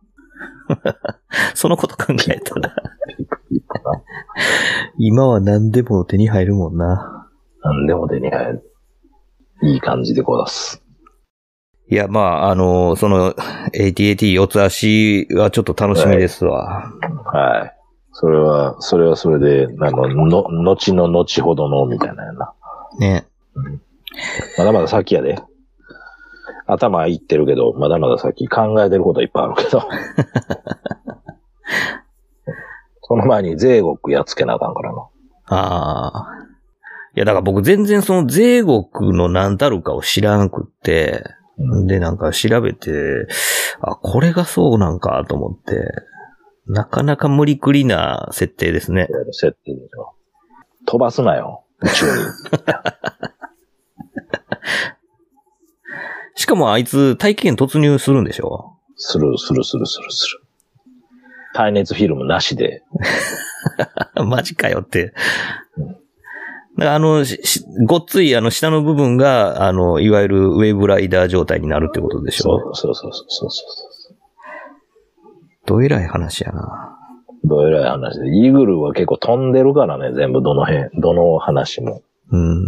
そのこと考えたら、今は何でも手に入るもんな。なんでも手に入る。いい感じでこう出す。いや、まあ、あの、その、ATAT 四つ足はちょっと楽しみですわ。はい。それは、それはそれで、あの、の、後の後ほどの、みたいなやな。ね。まだまだ先やで。頭いってるけど、まだまだ先考えてることはいっぱいあるけど。その前に税国やっつけなあかんからな。ああ。いや、だから僕全然その税国の何たるかを知らんくって、うんで、なんか調べて、あ、これがそうなんかと思って、なかなか無理くりな設定ですね。設定でしょ。飛ばすなよ。宇宙に。しかもあいつ大気圏突入するんでしょ？する、する、する、する、する。耐熱フィルムなしで。マジかよって。あの、ごっついあの下の部分が、あの、いわゆるウェーブライダー状態になるってことでしょ？そう、そう、そう、そう、そうそう。どえらい話やな。どえらい話で。イーグルは結構飛んでるからね、全部どの辺、どの話も。うん。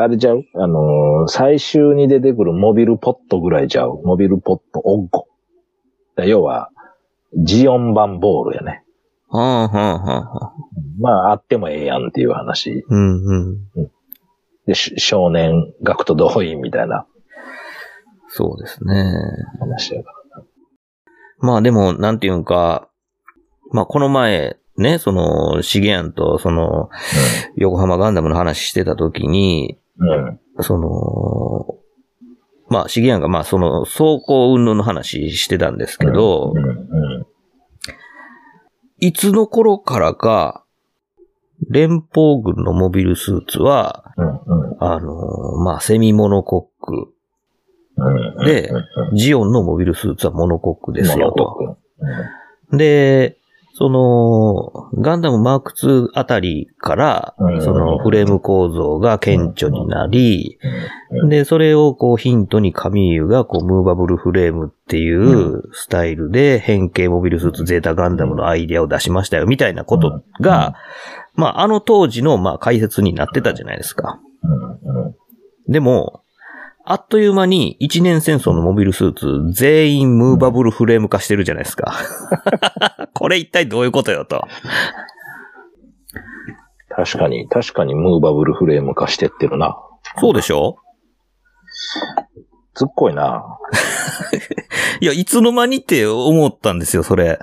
あれちゃう？あのー最終に出てくるモビルポットぐらいちゃう？モビルポットオッゴ。だ要は、ジオン版ボールやね。はあ、はあ、はあ、はあ。まあ、あってもええやんっていう話。うん、うん。で、し少年学徒動員みたいなそうですね。話やから。まあでも、なんていうんか、まあこの前、ね、その、シゲアンと、その、横浜ガンダムの話してた時に、うん。その、まあ、シゲアンが、まあ、その、走行運動の話してたんですけど、うん。うん。いつの頃からか、連邦軍のモビルスーツは、うん。うん。あの、まあ、セミモノコック、うん。でうん、ジオンのモビルスーツはモノコックですよと。で、その、ガンダムマーク2あたりからう、ん。そのフレーム構造が顕著になり、うん。で、それをこうヒントにカミーユがこうムーバブルフレームっていうスタイルで変形モビルスーツゼータガンダムのアイデアを出しましたよみたいなことが、まああの当時のまあ解説になってたじゃないですか。でも、あっという間に一年戦争のモビルスーツ全員ムーバブルフレーム化してるじゃないですか。これ一体どういうことよと。確かに、確かにムーバブルフレーム化してってるな。そうでしょ？ずっこいな。いや、いつの間にって思ったんですよ、それ。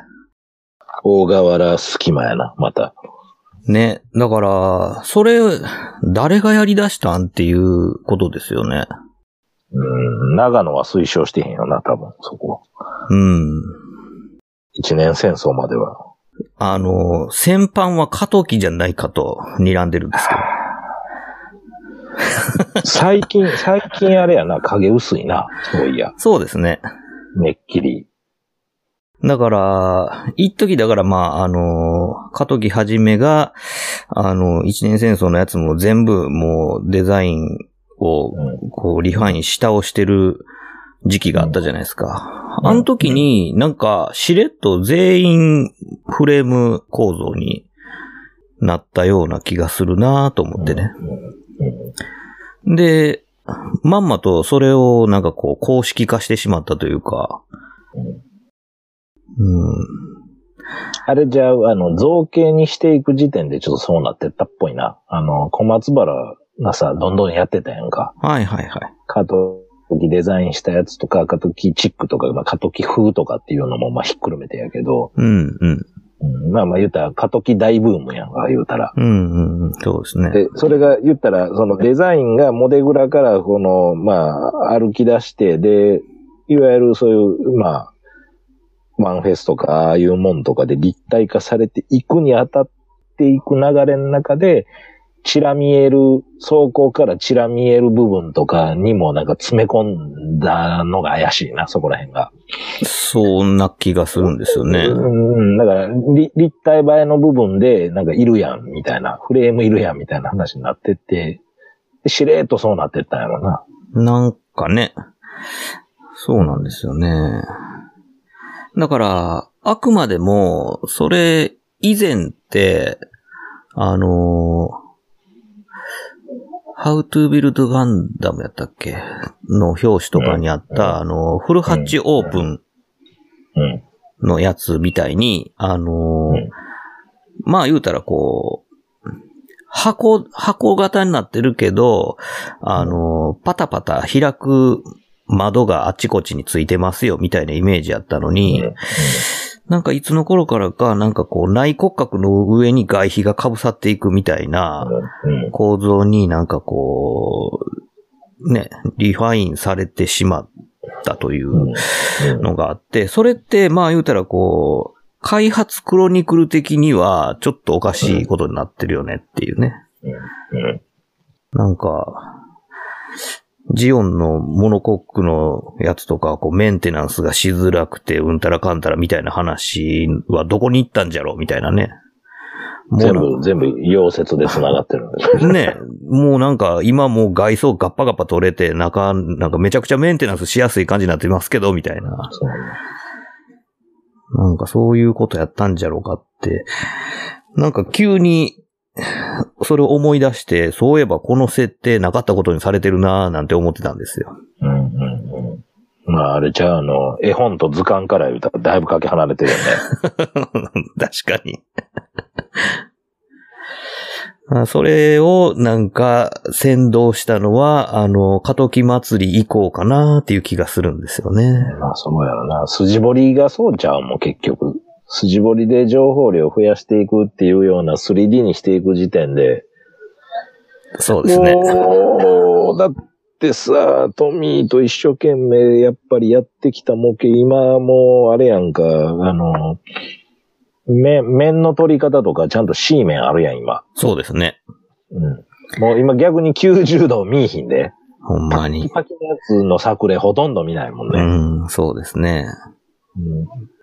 大河原隙間やな、また。ね。だから、それ、誰がやり出したんっていうことですよね。うん、長野は推奨してへんよな、多分、そこは。うん。一年戦争までは。あの、戦犯は過渡期じゃないかと睨んでるんですけど。最近、最近あれやな、影薄いな、そういや。そうですね。めっきり。だから、一時だからまあ、あの、過渡期はじめが、あの、一年戦争のやつも全部もうデザインをうんこうリファインし倒してる時期があったじゃないですか。あの時になんかしれっと全員フレーム構造になったような気がするなと思ってね。で、まんまとそれをなんかこう公式化してしまったというか、うん。あれじゃあ、あの、造形にしていく時点でちょっとそうなってったっぽいな。あの、小松原がさ、どんどんやってたやんか。はいはいはい。過渡期デザインしたやつとか、過渡期チックとか、まあ、過渡期風とかっていうのも、まあ、ひっくるめてやけど、うんうん。うん、まあまあ言ったら、過渡期大ブームやんか、言うたら。うんうんうん。そうですね。で、それが言ったら、そのデザインがモデグラから、この、まあ、歩き出して、で、いわゆるそういう、まあ、マンフェスとか、ああいうもんとかで立体化されていくにあたっていく流れの中で、チラ見える、走行からチラ見える部分とかにもなんか詰め込んだのが怪しいな、そこら辺が。そんな気がするんですよね。うん、だから、り立体映えの部分で、なんかいるやん、みたいな、フレームいるやん、みたいな話になってって、でしれーっとそうなってったんやろな。なんかね。そうなんですよね。だから、あくまでも、それ以前って、あの、How to Build Gundam やったっけ？の表紙とかにあった、あの、フルハッチオープンうん。のやつみたいに、あの、うん。まあ言うたらこう、箱、箱型になってるけど、あの、パタパタ開く窓があっちこっちについてますよみたいなイメージやったのに、うんなんかいつの頃からか、なんかこう内骨格の上に外皮が被さっていくみたいなうん。構造になんかこう、ね、リファインされてしまったといううん。のがあって、それってまあ言うたらこう、開発クロニクル的にはちょっとおかしいことになってるよねっていうね。うん。なんか、ジオンのモノコックのやつとか、こう、メンテナンスがしづらくて、うんたらかんたらみたいな話はどこに行ったんじゃろうみたいなね。全部、全部、溶接で繋がってるんです ね、もうなんか、今もう外装ガッパガッパ取れて、中、なんかめちゃくちゃメンテナンスしやすい感じになってますけど、みたいな。なんかそういうことやったんじゃろうかって。なんか急に、それを思い出して、そういえばこの設定なかったことにされてるなぁなんて思ってたんですよ。うんうんうん。まあ、あれじゃあ、あの、絵本と図鑑から言うたらだいぶかけ離れてるよね。確かに。あそれをなんか先導したのは、あの、過渡期祭り以降かなっていう気がするんですよね。まあ、そうやろな。筋彫りがそうちゃうもん、結局。筋彫りで情報量を増やしていくっていうような 3D にしていく時点で。そうですね。だってさ、トミーと一生懸命やっぱりやってきた模型、今もうあれやんか、あの、面、面の取り方とかちゃんと C 面あるやん、今。そうですね。うん。もう今逆に90度見いひんで。ほんまに。パキのやつの作例ほとんど見ないもんうね。ん、そうですね。うん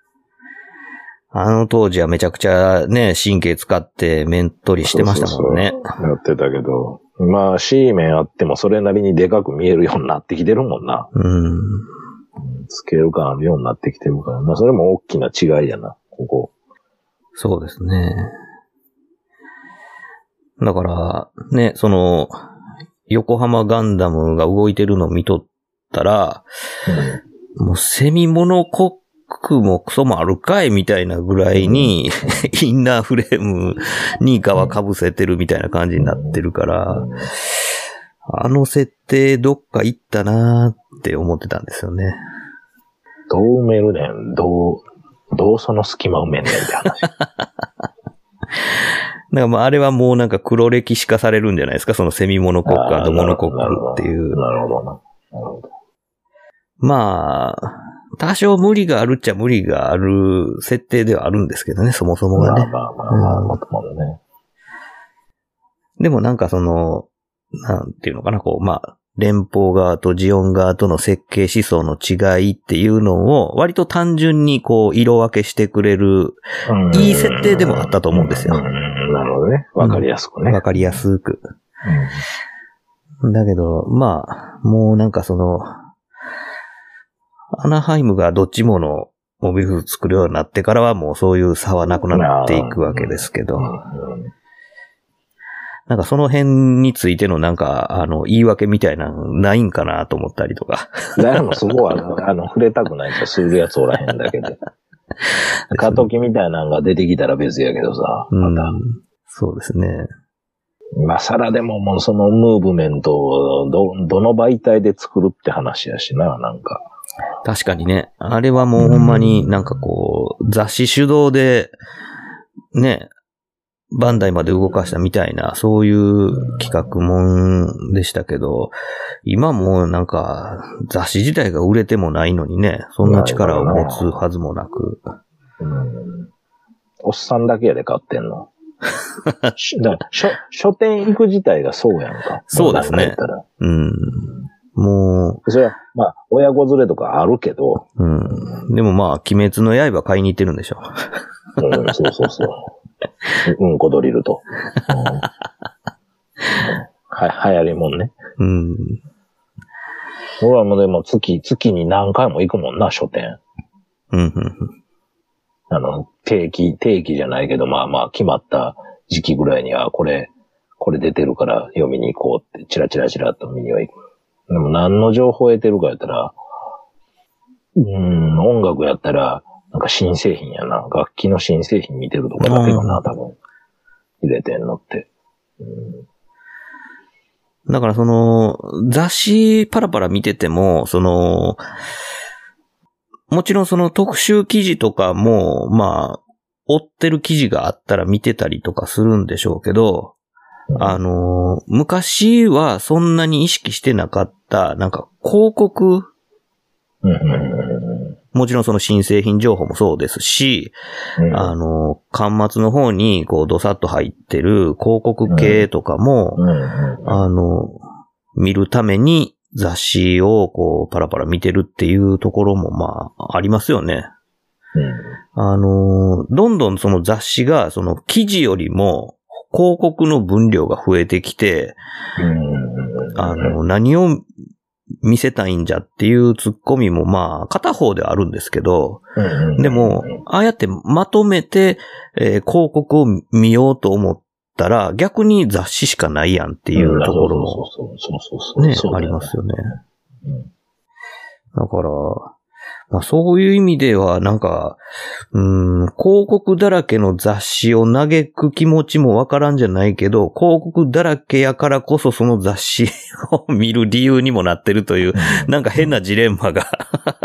あの当時はめちゃくちゃね、神経使って面取りしてましたもんね。そうそうそうやってたけど、まあ C 面あってもそれなりにでかく見えるようになってきてるもんな。うん。スケール感あるようになってきてるから。まあそれも大きな違いやな、ここ。そうですね。だから、ね、その、横浜ガンダムが動いてるのを見とったら、もうセミモノコックもクソもあるかいみたいなぐらいに、インナーフレームに側被せてるみたいな感じになってるから、あの設定どっか行ったなーって思ってたんですよね。どう埋めるねん、どう、どうその隙間埋めんねんって話。だからまああれはもうなんか黒歴史化されるんじゃないですか？そのセミモノコック、モノコックっていう。なるほどな。なるほど。まあ、多少無理があるっちゃ無理がある設定ではあるんですけどね、そもそもがね。まあまあまあまあ、もともとね。でもなんかその、なんていうのかな、こう、まあ、連邦側とジオン側との設計思想の違いっていうのを割と単純にこう色分けしてくれるいい設定でもあったと思うんですよなるほどね。わかりやすくね。わかりやすく。だけど、まあ、もうなんかその、アナハイムがどっちものモビルスーツ作るようになってからはもうそういう差はなくなっていくわけですけど、うんなんかその辺についてのなんか、あの、言い訳みたいなのないんかなと思ったりとか。誰もそこは、あの、触れたくないとするやつおらへんだけで。過渡期みたいなのが出てきたら別やけどさ、うんまた。そうですね。今更でももうそのムーブメントをど、どの媒体で作るって話やしな、なんか。確かにね。あれはもうほんまになんかこう、雑誌主導で、ね、バンダイまで動かしたみたいな、そういう企画もんでしたけど、今もうなんか雑誌自体が売れてもないのにね、そんな力を持つはずもなく。うんおっさんだけやで買ってんの。書 書店行く自体がそうやんか。そうですねなんか言ったらうん。もそれは、まあ、親子連れとかあるけど、う、うん。でもまあ、鬼滅の刃買いに行ってるんでしょ。うん、そうそうそう。うんこドリルと。うんは、流行りもんね。うん。俺はもうでも月、月に何回も行くもんな、書店。うん、うん。あの、定期、定期じゃないけど、まあまあ、決まった時期ぐらいには、これ、これ出てるから読みに行こうって、チラチラチラっと見には行く。でも何の情報を得てるかやったら、うん、音楽やったら、なんか新製品やな。楽器の新製品見てるとかだけかな、多分。入れてんのって。だからその、雑誌パラパラ見てても、その、もちろんその特集記事とかも、まあ、追ってる記事があったら見てたりとかするんでしょうけど、あの、昔はそんなに意識してなかった、なんか広告、もちろんその新製品情報もそうですし、あの、端末の方にこうドサッと入ってる広告系とかも、あの、見るために雑誌をこうパラパラ見てるっていうところもまあありますよね。あの、どんどんその雑誌がその記事よりも広告の分量が増えてきて、うんあの、何を見せたいんじゃっていうツッコミもまあ片方ではあるんですけど、うんでも、ああやってまとめて、えー広告を見ようと思ったら逆に雑誌しかないやんっていうところもね、ありますよね。うん。だから、まあそういう意味では、なんか、うん、広告だらけの雑誌を嘆く気持ちもわからんじゃないけど、広告だらけやからこそその雑誌を見る理由にもなってるという、なんか変なジレンマが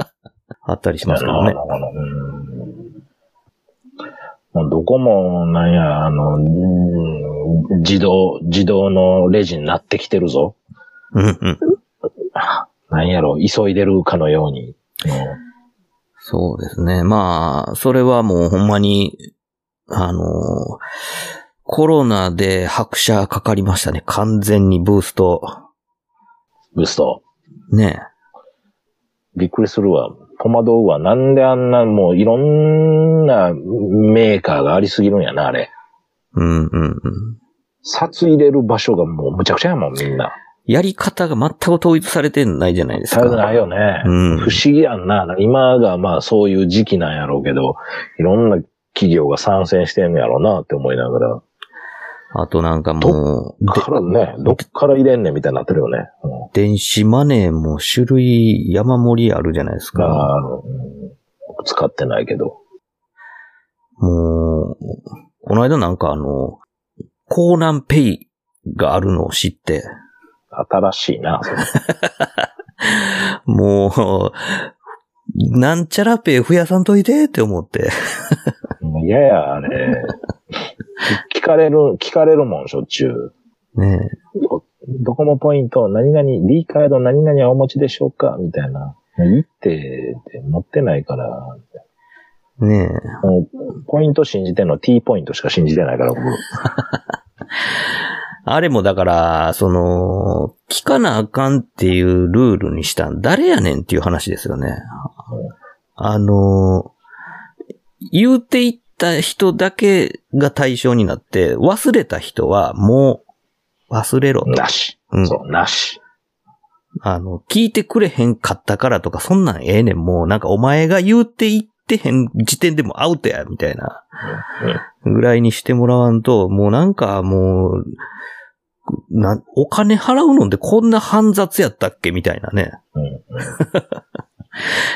あったりしますけどね。うんどこも、なんや、あの、うん自動、自動のレジになってきてるぞ。うんうん。なんやろ、急いでるかのように。そうですね。まあ、それはもうほんまに、あの、コロナで拍車かかりましたね。完全にブースト。ブースト。ねびっくりするわ。戸惑うわ。なんであんな、もういろんなメーカーがありすぎるんやな、あれ。うんうんうん。札入れる場所がもうむちゃくちゃやもん、みんな。やり方が全く統一されてないじゃないですか。されないよね。うん不思議やんな。今がまあそういう時期なんやろうけど、いろんな企業が参戦してんのやろうなって思いながら。あとなんかもう、でからね、どっから入れんねんみたいになってるよね。うん電子マネーも種類山盛りあるじゃないですか。あの、うん使ってないけど。もう、この間なんかあの、コーナンペイがあるのを知って、新しいな、もう、なんちゃらペイ増やさんといてって思って。もう嫌や、あれ。聞かれる、聞かれるもん、しょっちゅう。ねどドコモポイント、何々、D カード何々はお持ちでしょうかみたいな。いいって、って持ってないから、え、ねえ。もうポイント信じてんの T ポイントしか信じてないから、僕。あれもだから、その、聞かなあかんっていうルールにしたん誰やねんっていう話ですよね。あの、言うていった人だけが対象になって、忘れた人はもう忘れろと。なし。うんそう、なし。あの、聞いてくれへんかったからとか、そんなんええねん。もうなんかお前が言うていってへん時点でもうアウトや、みたいな。ぐらいにしてもらわんと、もうなんかもう、な、お金払うのってこんな煩雑やったっけ？みたいなね。うんうん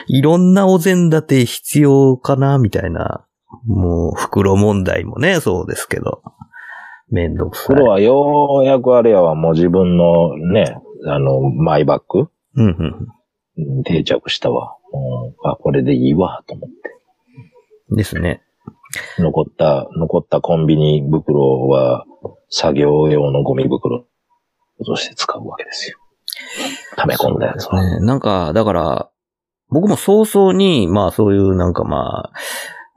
いろんなお膳立て必要かな？みたいな。もう、袋問題もね、そうですけど。めんどくさい。黒はようやくあれやわ、もう自分のね、あの、マイバッグうんうんうん定着したわ。うん、あ、これでいいわ、と思って。うん。ですね。残った、残ったコンビニ袋は、作業用のゴミ袋として使うわけですよ。溜め込んだやつは。ね、なんか、だから、僕も早々に、まあそういうなんかまあ、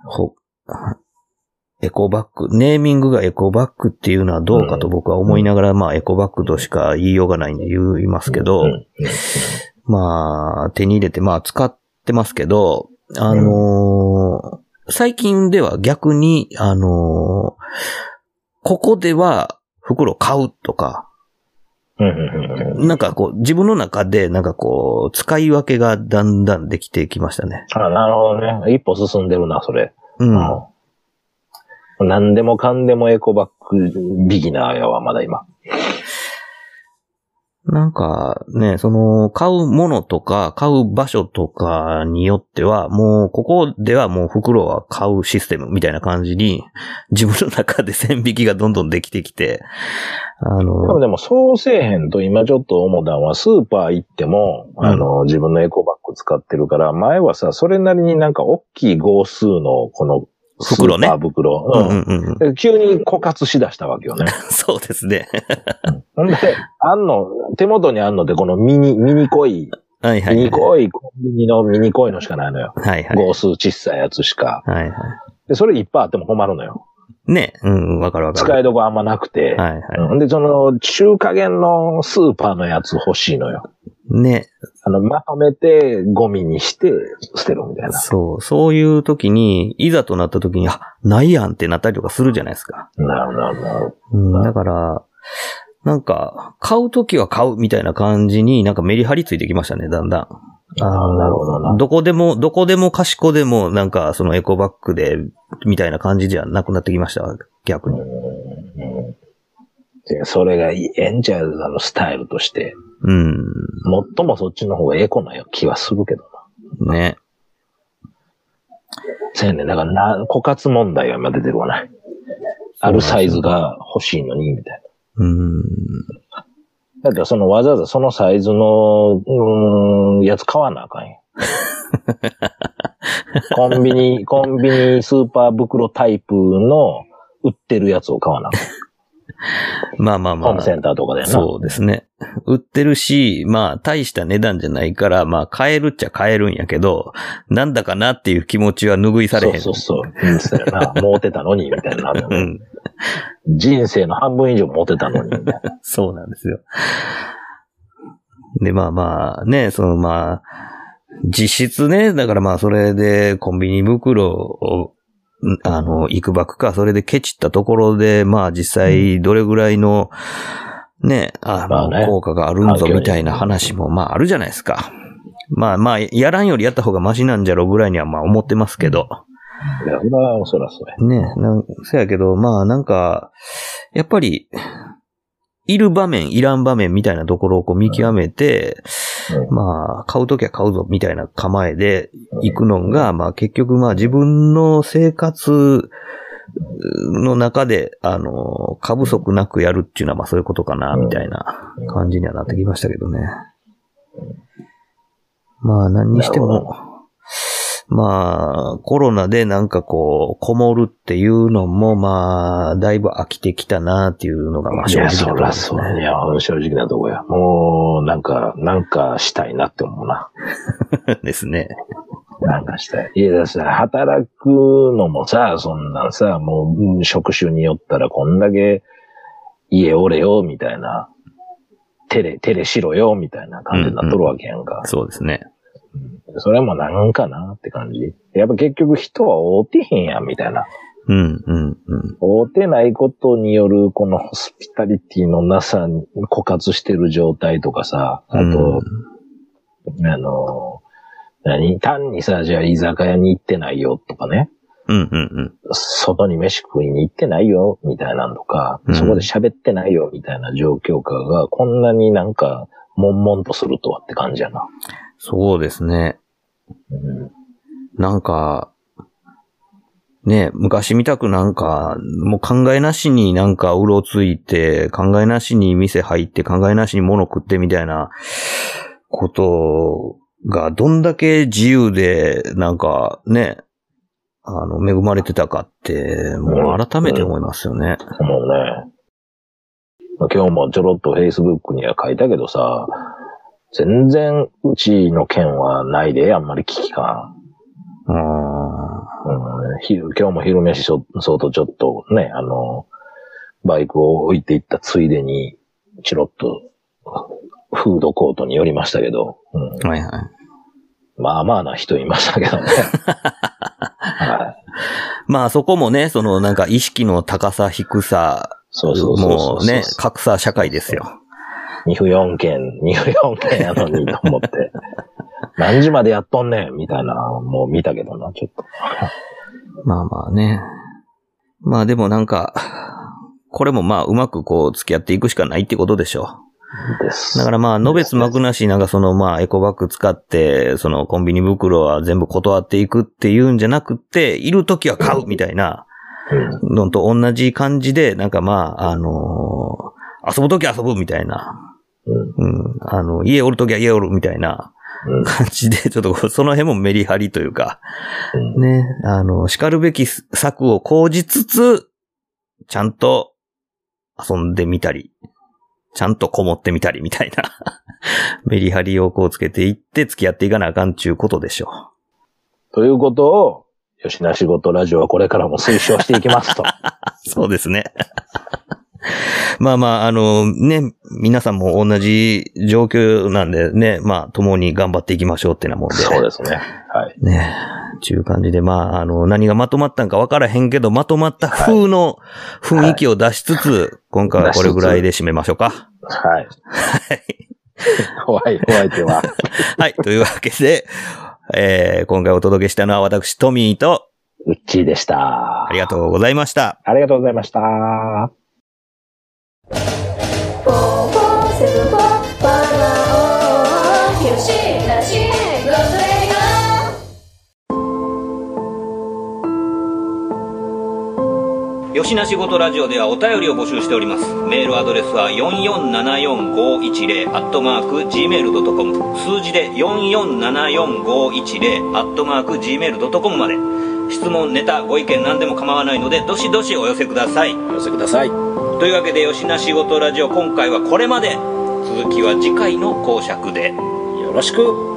ほ、エコバッグ、ネーミングがエコバッグっていうのはどうかと僕は思いながら、まあエコバッグとしか言いようがないんで言いますけど、うんうんまあ手に入れてまあ使ってますけど、あのー最近では逆に、あのーここでは袋買うとか、なんかこう、自分の中で、なんかこう、使い分けがだんだんできてきましたね。あ、なるほどね。一歩進んでるな、それ。うん。うん何でもかんでもエコバッグビギナーやわ、まだ今。なんかね、その、買うものとか、買う場所とかによっては、もう、ここではもう袋は買うシステムみたいな感じに、自分の中で線引きがどんどんできてきて、あでもの、でもそうせえへんと今ちょっと思ったのは、スーパー行っても、うん。あの、自分のエコバッグ使ってるから、前はさ、それなりになんか大きい号数のこのス袋ねーパー袋。うんうんうんうん。で急に枯渇しだしたわけよね。そうですね。ほんで、あんの、手元にあんのってこのミニ、ミニ濃い、はいはい。ミニ濃いコンビニのミニ濃いのしかないのよ。はいはい。号数小さいやつしか。はいはで、それいっぱいあっても困るのよ。い。ね、うん、わかるわかる。使いどころあんまなくて。はいはうんで、その、中華元のスーパーのやつ欲しいのよ。い。ね、あの、まとめて、ゴミにして、捨てるみたいな。そう、そういう時に、いざとなった時に、あ、ないやんってなったりとかするじゃないですか。なるほど、なるほど。うん、だから、なんか、買う時は買うみたいな感じになんかメリハリついてきましたね、だんだん。あーなるほどなどこでも、どこでも賢でも、なんか、そのエコバッグで、みたいな感じじゃなくなってきました、逆に。うんでそれがいい、ええんちゃう、あの、スタイルとして。うん。もっともそっちの方がエコな気はするけどな。ね。せやねん。だからな、枯渇問題が今出てるわな。あるサイズが欲しいのに、みたいうん。な。だってそのわざわざそのサイズの、うーん、やつ買わなあかんよ。コンビニ、コンビニスーパー袋タイプの売ってるやつを買わなあかん。まあまあまあホーム。センターとかでな。そうですね。売ってるし、まあ、大した値段じゃないから、まあ、買えるっちゃ買えるんやけど、なんだかなっていう気持ちは拭いされへん。そうそうそう。うん、そうやな。モテたのに、みたいな。うん。人生の半分以上モテたのに、みたいな。そうなんですよ。で、まあまあ、ね、そのまあ、実質ね、だからまあそれでコンビニ袋を、んあの、行くばくか、それでケチったところで、まあ実際どれぐらいの、ね、あの、まあね効果があるんぞみたいな話もまああるじゃないですか。まあまあ、やらんよりやった方がマシなんじゃろぐらいにはまあ思ってますけど。いや、それは、そらそうや。ねなん、そやけど、まあなんか、やっぱり、いる場面、いらん場面みたいなところをこう見極めて、うんまあ、買うときは買うぞみたいな構えで行くのが、まあ結局まあ自分の生活の中で、あの、過不足なくやるっていうのはまあそういうことかな、みたいな感じにはなってきましたけどね。まあ何にしても、まあ、コロナでなんかこう、こもるっていうのも、まあ、だいぶ飽きてきたなっていうのが、まあいや、正直なとそらころですそう。いね。や、正直なとこや。もう、なんか、なんかしたいなって思うな。ですね。なんかしたい。いや、ださ、働くのもさ、そんなんさ、もう、うん職種によったらこんだけ家おれよ、みたいな。テレ、テレしろよ、みたいな感じになっとるわけやんか。そうですね。それもなんかなって感じ。やっぱ結局人は会うてへんやん、みたいな。うん、うん、うん。会うてないことによる、このホスピタリティのなさに枯渇してる状態とかさ、あと、あの、何？単にさ、じゃあ居酒屋に行ってないよとかね。うん、うん、うん。外に飯食いに行ってないよ、みたいなのとか、うんそこで喋ってないよ、みたいな状況下が、こんなになんか、悶々とするとはって感じやな。そうですね。うんなんか、ね、昔みたくなんか、もう考えなしになんかうろついて、考えなしに店入って、考えなしに物食ってみたいなことがどんだけ自由で、なんかね、あの、恵まれてたかって、もう改めて思いますよね。もうね、今日もちょろっと Facebook には書いたけどさ、全然うちの県はないで、あんまり危機感。あうん、昼今日も昼飯そそうとちょっとね、あの、バイクを置いていったついでに、チロッと、フードコートに寄りましたけど、うん、ーはいはい。まあまあな人いましたけどね。はい。まあそこもね、そのなんか意識の高さ低さ、そうそうそうそうもうね、格差社会ですよ。二不四件、二不四件やのにと思って。何時までやっとんねんみたいな、もう見たけどな、ちょっと。まあまあね。まあでもなんか、これもまあうまくこう付き合っていくしかないってことでしょです。う。だからまあ、のべつ幕なしなんかそのまあエコバッグ使って、そのコンビニ袋は全部断っていくっていうんじゃなくて、いるときは買うみたいなうんのと同じ感じで、なんかまあ、あのー遊ぶときは遊ぶみたいな。うんうん。あの、家おるときは家おるみたいなうん感じで、ちょっとその辺もメリハリというか、うんね、あの、叱るべき策を講じつつ、ちゃんと遊んでみたり、ちゃんとこもってみたりみたいな、メリハリをこうつけていって付き合っていかなあかんちゅうことでしょということを、吉な仕事ラジオはこれからも推奨していきますと。う。そうですね。まあまあ、あのね、皆さんも同じ状況なんでね、まあ、共に頑張っていきましょうってなもんで。そうですね。はい。ねちゅう感じで、まあ、あの、何がまとまったんか分からへんけど、まとまった風の雰囲気を出しつつ、今回はこれぐらいで締めましょうか。はい。はい。怖い、お相手は。はい。というわけで、えー、今回お届けしたのは私、トミーと、ウッチーでした。ありがとうございました。ありがとうございました。よしなしゴーストレディオ吉な仕事ラジオではお便りを募集しております。メールアドレスは4474510アットマーク gmail.com 数字で4474510アットマーク gmail.com まで。質問、ネタ、ご意見何でも構わないのでどしどしお寄せください。お寄せください。というわけで吉な仕事ラジオ今回はこれまで続きは次回の講釈でよろしく。